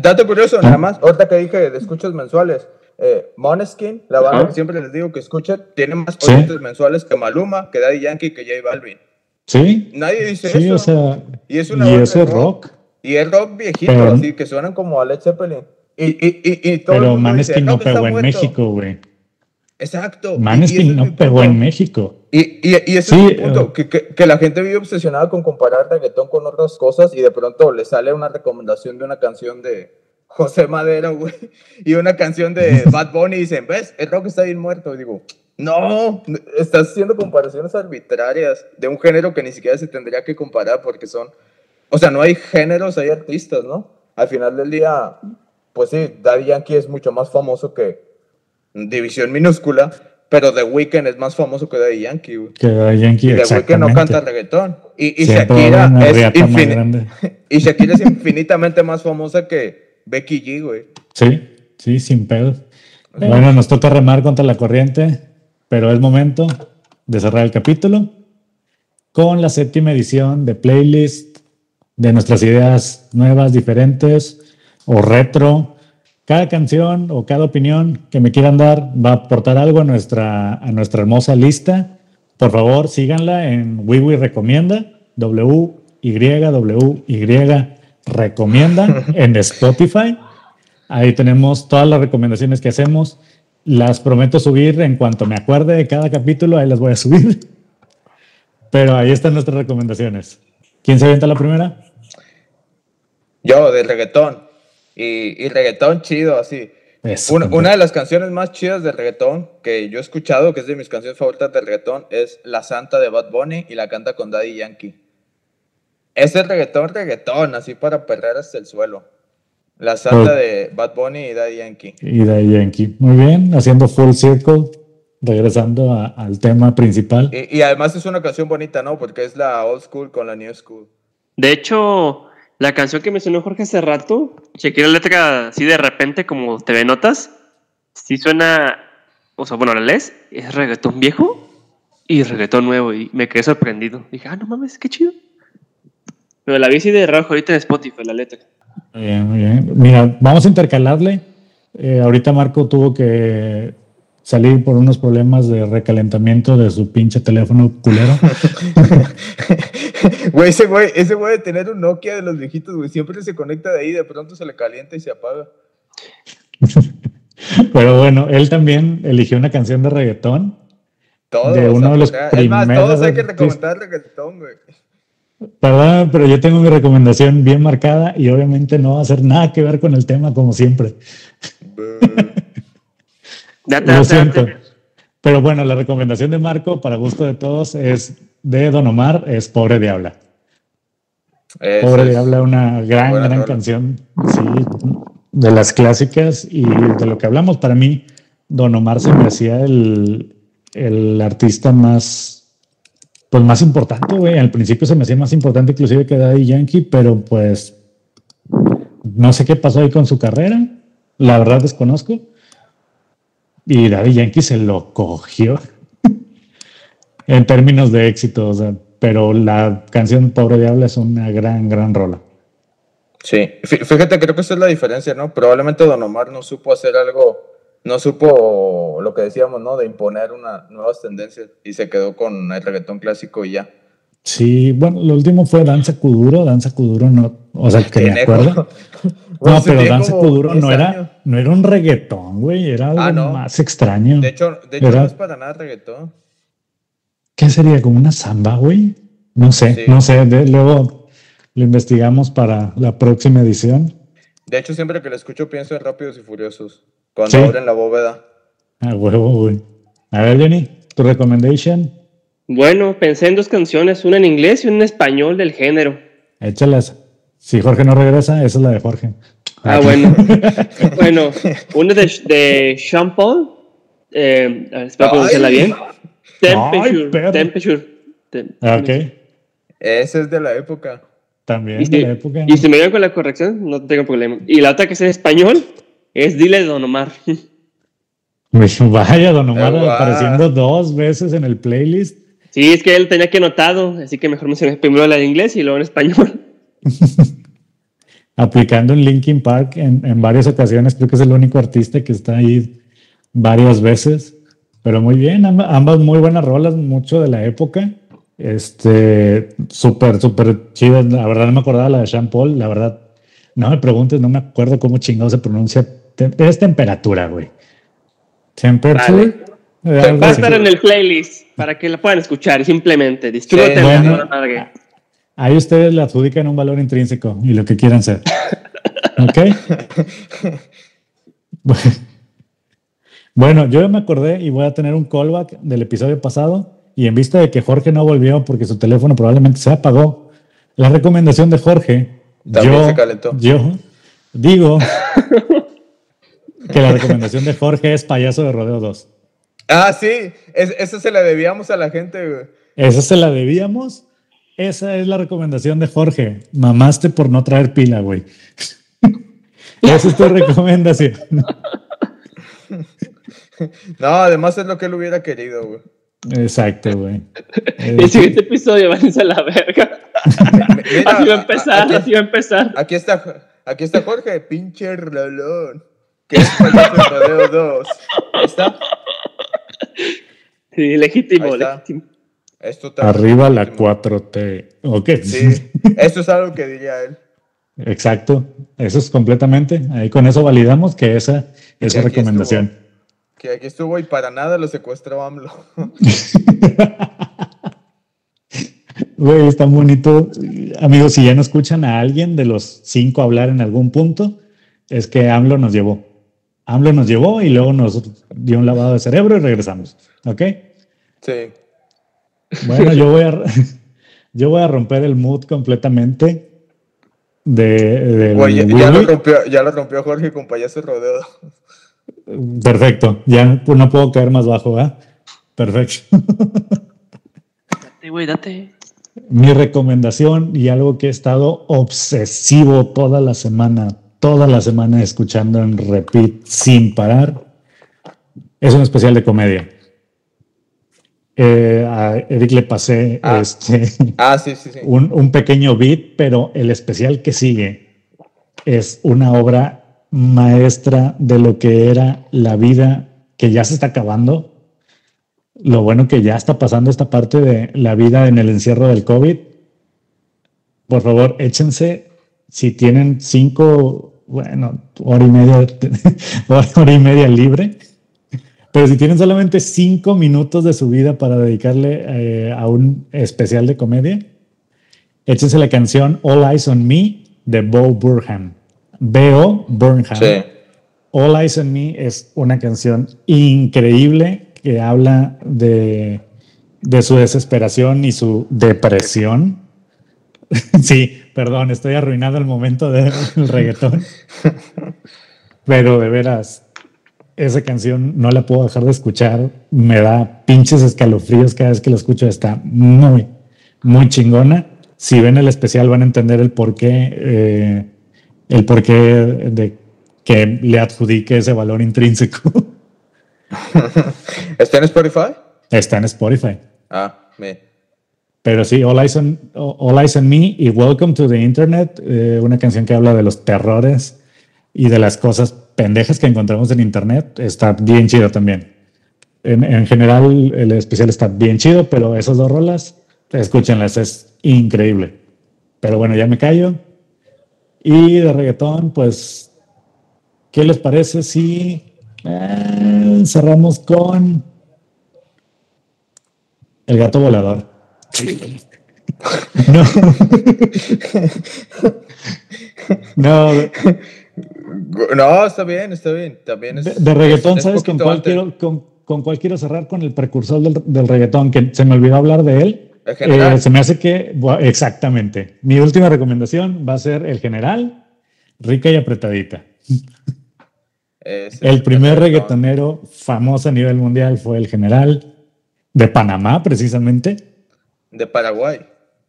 Dato curioso, nada más, ahorita que dije de escuchas mensuales, eh, Måneskin, la banda que siempre les digo que escuchan, tiene más Sí. oyentes mensuales que Maluma, que Daddy Yankee, que J Balvin. ¿Sí? Nadie dice Sí, eso. o sea, y es una y rock. Y es rock viejito, Pero- así que suenan como a Led Zeppelin. Y, y, y, y todo Pero Maneskin no pegó en muerto". México, güey. Exacto. Maneskin es no pegó punto. en México. Y, y, y ese Sí, es punto, eh. que, que, que la gente vive obsesionada con comparar reggaetón con otras cosas y de pronto le sale una recomendación de una canción de José Madero, güey, y una canción de Bad Bunny y dicen, ¿ves? El rock está bien muerto. Y digo, no, estás haciendo comparaciones arbitrarias de un género que ni siquiera se tendría que comparar porque son, o sea, no hay géneros, hay artistas, ¿no? Al final del día, pues sí, Daddy Yankee es mucho más famoso que División Minúscula, pero The Weeknd es más famoso que Daddy Yankee, güey. Que Daddy Yankee, Y The Weeknd no canta reggaetón. Y, y Shakira es infin- y Shakira es infinitamente más famosa que Becky G, güey. Sí, sí, sin pedos. Bueno, nos toca remar contra la corriente, pero es momento de cerrar el capítulo con la séptima edición de playlist de nuestras ideas nuevas, diferentes o retro. Cada canción o cada opinión que me quieran dar va a aportar algo a nuestra, a nuestra hermosa lista. Por favor, síganla en Wiwi Recomienda, W Y W Y Recomienda en Spotify. Ahí tenemos todas las recomendaciones que hacemos. Las prometo subir en cuanto me acuerde de cada capítulo, ahí las voy a subir. Pero ahí están nuestras recomendaciones. ¿Quién se avienta la primera? Yo, de reggaetón. Y, y reggaetón chido, así. Una, una de las canciones más chidas de reggaetón que yo he escuchado, que es de mis canciones favoritas de reggaetón, es La Santa de Bad Bunny y la canta con Daddy Yankee. Ese reggaetón, reggaetón, así para perder hasta el suelo. La Santa Oh. de Bad Bunny y Daddy Yankee. Y de Yankee. Muy bien, haciendo full circle, regresando a- al tema principal. Y, y además es una canción bonita, ¿no? Porque es la old school con la new school. De hecho, la canción que mencionó Jorge hace rato, chequeé la letra así de repente, como te ve notas, sí suena, o sea, bueno, la lees, es reggaetón viejo y reggaetón nuevo, y me quedé sorprendido. Dije, ah, no mames, qué chido. Pero la así de rojo ahorita en Spotify, la letra. Muy bien, muy bien. Mira, vamos a intercalarle. Eh, ahorita Marco tuvo que salí por unos problemas de recalentamiento de su pinche teléfono culero. Güey, ese güey, ese güey de tener un Nokia de los viejitos, güey, siempre se conecta de ahí, de pronto se le calienta y se apaga. Pero bueno, él también eligió una canción de reggaetón. Todo. De o uno sea, de los es más, primeros todos hay que recomendar reggaetón, güey. Perdón, pero yo tengo mi recomendación bien marcada y obviamente no va a hacer nada que ver con el tema como siempre. Date, Lo date, siento. date. Pero bueno, la recomendación de Marco, para gusto de todos, es de Don Omar, es Pobre Diabla. Eso Pobre es- Diabla, una gran, buena gran rola. canción, sí, de las clásicas y de lo que hablamos. Para mí, Don Omar se me hacía el, el artista más, pues más importante, güey. Al principio se me hacía más importante inclusive que Daddy Yankee, pero pues no sé qué pasó ahí con su carrera. La verdad desconozco. Y Daddy Yankee se lo cogió en términos de éxito, o sea, pero la canción Pobre Diablo es una gran, gran rola. Sí, Fí- fíjate, creo que esa es la diferencia, ¿no? Probablemente Don Omar no supo hacer algo, no supo lo que decíamos, ¿no? De imponer una, nuevas tendencias y se quedó con el reggaetón clásico y ya. Sí, bueno, lo último fue Danza Kuduro, Danza Kuduro no, o sea, que me acuerdo. No, pero Danza Kuduro 10 no era, años. no era un reggaetón, güey, era algo Ah, no. más extraño. De hecho, de hecho Era- no es para nada reggaetón. ¿Qué sería? ¿Como una samba, güey? No sé, Sí. no sé, de- luego lo investigamos para la próxima edición. De hecho, siempre que lo escucho pienso en Rápidos y Furiosos, cuando Sí. abren la bóveda. A huevo, güey. A ver, Jenny, tu recommendation, Bueno, pensé en dos canciones, una en inglés y una en español del género. échalas. Si Jorge no regresa, esa es la de Jorge. Ah, bueno. bueno, una de, de Sean Paul. Eh, a ver, espero Ay. pronunciarla bien. Ay, Temperature. perro. Temperature. Tem- Ah, Ok, Ese es de la época. también Y de si, la época. y si me dio con la corrección, no tengo problema. Y la otra que es en español es Dile de Don Omar. Vaya, Don Omar apareciendo dos veces en el playlist. Sí, es que él tenía que anotado, así que mejor mencioné primero la de inglés y luego en español. aplicando en Linkin Park en, en varias ocasiones. Creo que es el único artista que está ahí varias veces. Pero muy bien, amb- ambas muy buenas rolas, mucho de la época. Este, súper, súper chido. La verdad no me acordaba la de Sean Paul. La verdad, no me preguntes, no me acuerdo cómo chingado se pronuncia. Es temperatura, güey. Temperature. Eh, algo Va a estar en el playlist para que la puedan escuchar simplemente. Disfruten. bueno. Ahí ustedes le adjudican un valor intrínseco y lo que quieran ser. ¿Ok? Bueno, yo ya me acordé y voy a tener un callback del episodio pasado. Y en vista de que Jorge no volvió porque su teléfono probablemente se apagó, la recomendación de Jorge, También yo, se calentó. yo digo que la recomendación de Jorge es Payaso de Rodeo 2. Ah, sí, es- esa se la debíamos a la gente, güey. Esa se la debíamos. Esa es la recomendación de Jorge. Mamaste por no traer pila, güey. Esa es tu recomendación. No, además es lo que él hubiera querido, güey. Exacto, güey. El siguiente episodio, váyanse a la verga. Mira, así va a empezar, aquí, así va a empezar. aquí está, aquí está Jorge, pinche rolón. Que es de Rodeo 2. Ahí está. Sí, legítimo, Ahí está. legítimo. Esto Arriba la 4T. Ok. Sí, esto es algo que diría él. Exacto. Eso es completamente. Ahí con eso validamos que esa es aquí recomendación. Que aquí estuvo y para nada lo secuestró AMLO. Güey, está bonito. Amigos, si ya no escuchan a alguien de los cinco hablar en algún punto, es que AMLO nos llevó. AMLO nos llevó y luego nos dio un lavado de cerebro y regresamos. ¿Ok? Sí. Bueno, yo voy a, yo voy a romper el mood completamente de, Güey, ya, ya lo rompió, ya lo rompió Jorge con Payaso de Rodeo. Perfecto, ya no puedo caer más bajo, ¿ah? Perfecto. Date, güey, date. Mi recomendación y algo que he estado obsesivo toda la semana, toda la semana escuchando en repeat sin parar, es un especial de comedia. Eh, a Eric le pasé Ah. este, Ah, sí, sí, sí. un, un pequeño beat, pero el especial que sigue es una obra maestra de lo que era la vida que ya se está acabando. Lo bueno que ya está pasando esta parte de la vida en el encierro del COVID. Por favor, échense, si tienen cinco, bueno, hora y media, hora y media libre, pero si tienen solamente cinco minutos de su vida para dedicarle eh, a un especial de comedia, échense la canción All Eyes on Me de Bo Burnham. B.O. Burnham. Sí. All Eyes on Me es una canción increíble que habla de, de su desesperación y su depresión. sí, perdón, estoy arruinando el momento del reggaetón. Pero de veras, esa canción no la puedo dejar de escuchar. Me da pinches escalofríos cada vez que la escucho. Está muy, muy chingona. Si ven el especial van a entender el por qué, eh, el por qué de que le adjudique ese valor intrínseco. ¿Está en Spotify? Está en Spotify. Ah, me. Pero sí, All Eyes on, All Eyes on Me y Welcome to the Internet, eh, una canción que habla de los terrores y de las cosas pendejas que encontramos en Internet, está bien chido también. En, en general, el especial está bien chido, pero esas dos rolas, escúchenlas, es increíble. Pero bueno, ya me callo. Y de reggaetón, pues, ¿qué les parece si eh, cerramos con El gato volador? No. no, No, está bien, está bien. También es. de- de reggaetón, es- es ¿sabes con cuál, quiero, con, con cuál quiero cerrar? Con el precursor del, del reggaetón, que se me olvidó hablar de él. El general. Eh, se me hace que, exactamente. Mi última recomendación va a ser el general, rica y apretadita. Es- El primer es- reggaetonero famoso a nivel mundial fue el general de Panamá, precisamente, De Paraguay.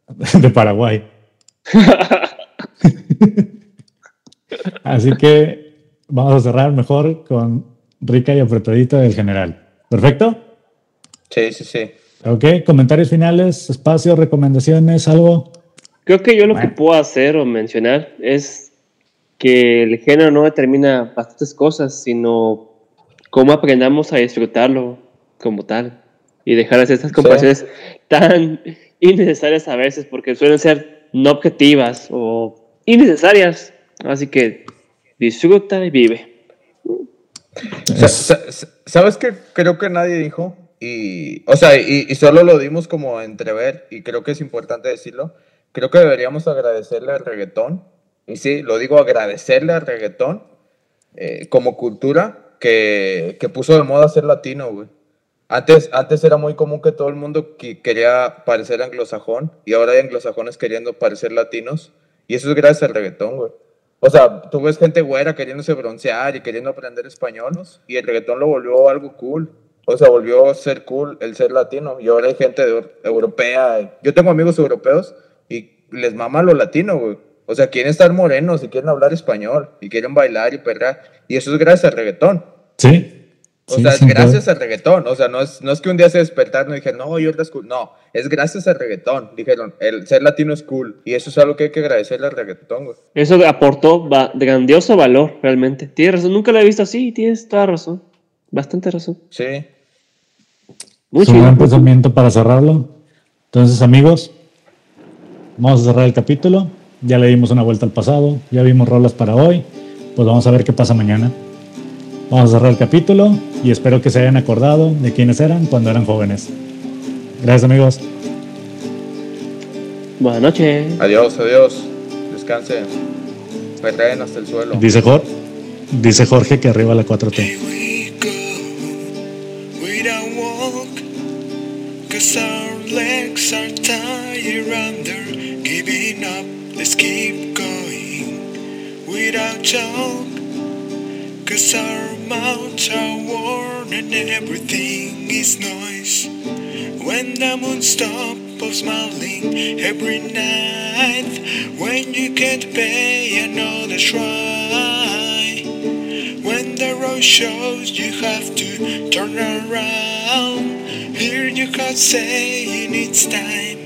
de Paraguay. Así que vamos a cerrar mejor con rica y apretadita del general. ¿Perfecto? Sí, sí, sí. Ok, comentarios finales, espacio, recomendaciones, algo. Creo que yo lo que puedo hacer o mencionar es que el género no determina bastantes cosas, sino cómo aprendamos a disfrutarlo como tal y dejar estas comparaciones tan innecesarias a veces porque suelen ser no objetivas o innecesarias. Así que disfruta y vive. Sa- sa- sa- ¿Sabes qué? Creo que nadie dijo. Y, o sea, y, y solo lo dimos como a entrever, y creo que es importante decirlo. Creo que deberíamos agradecerle al reggaetón, y sí, lo digo, agradecerle al reggaetón eh, como cultura que, que puso de moda ser latino, güey. Antes, antes era muy común que todo el mundo qui- quería parecer anglosajón, y ahora hay anglosajones queriendo parecer latinos, y eso es gracias al reggaetón, güey. O sea, tú ves gente güera queriéndose broncear y queriendo aprender español, y el reggaetón lo volvió algo cool. O sea, volvió a ser cool el ser latino. Y ahora hay gente de- europea. Yo tengo amigos europeos y les mama lo latino, güey. O sea, quieren estar morenos y quieren hablar español y quieren bailar y perrar. Y eso es gracias al reggaetón. Sí. O Sí, sea, gracias al reggaetón. O sea, no es, no es que un día se despertaron y dijeron, no, yo es cool. No, es gracias al reggaetón. Dijeron, el ser latino es cool. Y eso es algo que hay que agradecerle al reggaetón, güey. Eso aportó va- de grandioso valor, realmente. Tienes razón, nunca lo he visto así, tienes toda razón. Bastante razón. Sí. Muy un buen pensamiento para cerrarlo. Entonces, amigos, vamos a cerrar el capítulo. Ya le dimos una vuelta al pasado, ya vimos rolas para hoy. Pues vamos a ver qué pasa mañana. Vamos a cerrar el capítulo y espero que se hayan acordado de quiénes eran cuando eran jóvenes. Gracias, amigos. Buenas noches. Adiós, adiós. Descansen. Perreen hasta el suelo. Dice, Jor- dice Jorge que arriba la 4T. Here we cause are worn and everything is noise. When the moon stops smiling every night, when you can't pay another try. When the road shows you have to turn around, hear heart saying it's time.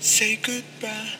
Say goodbye.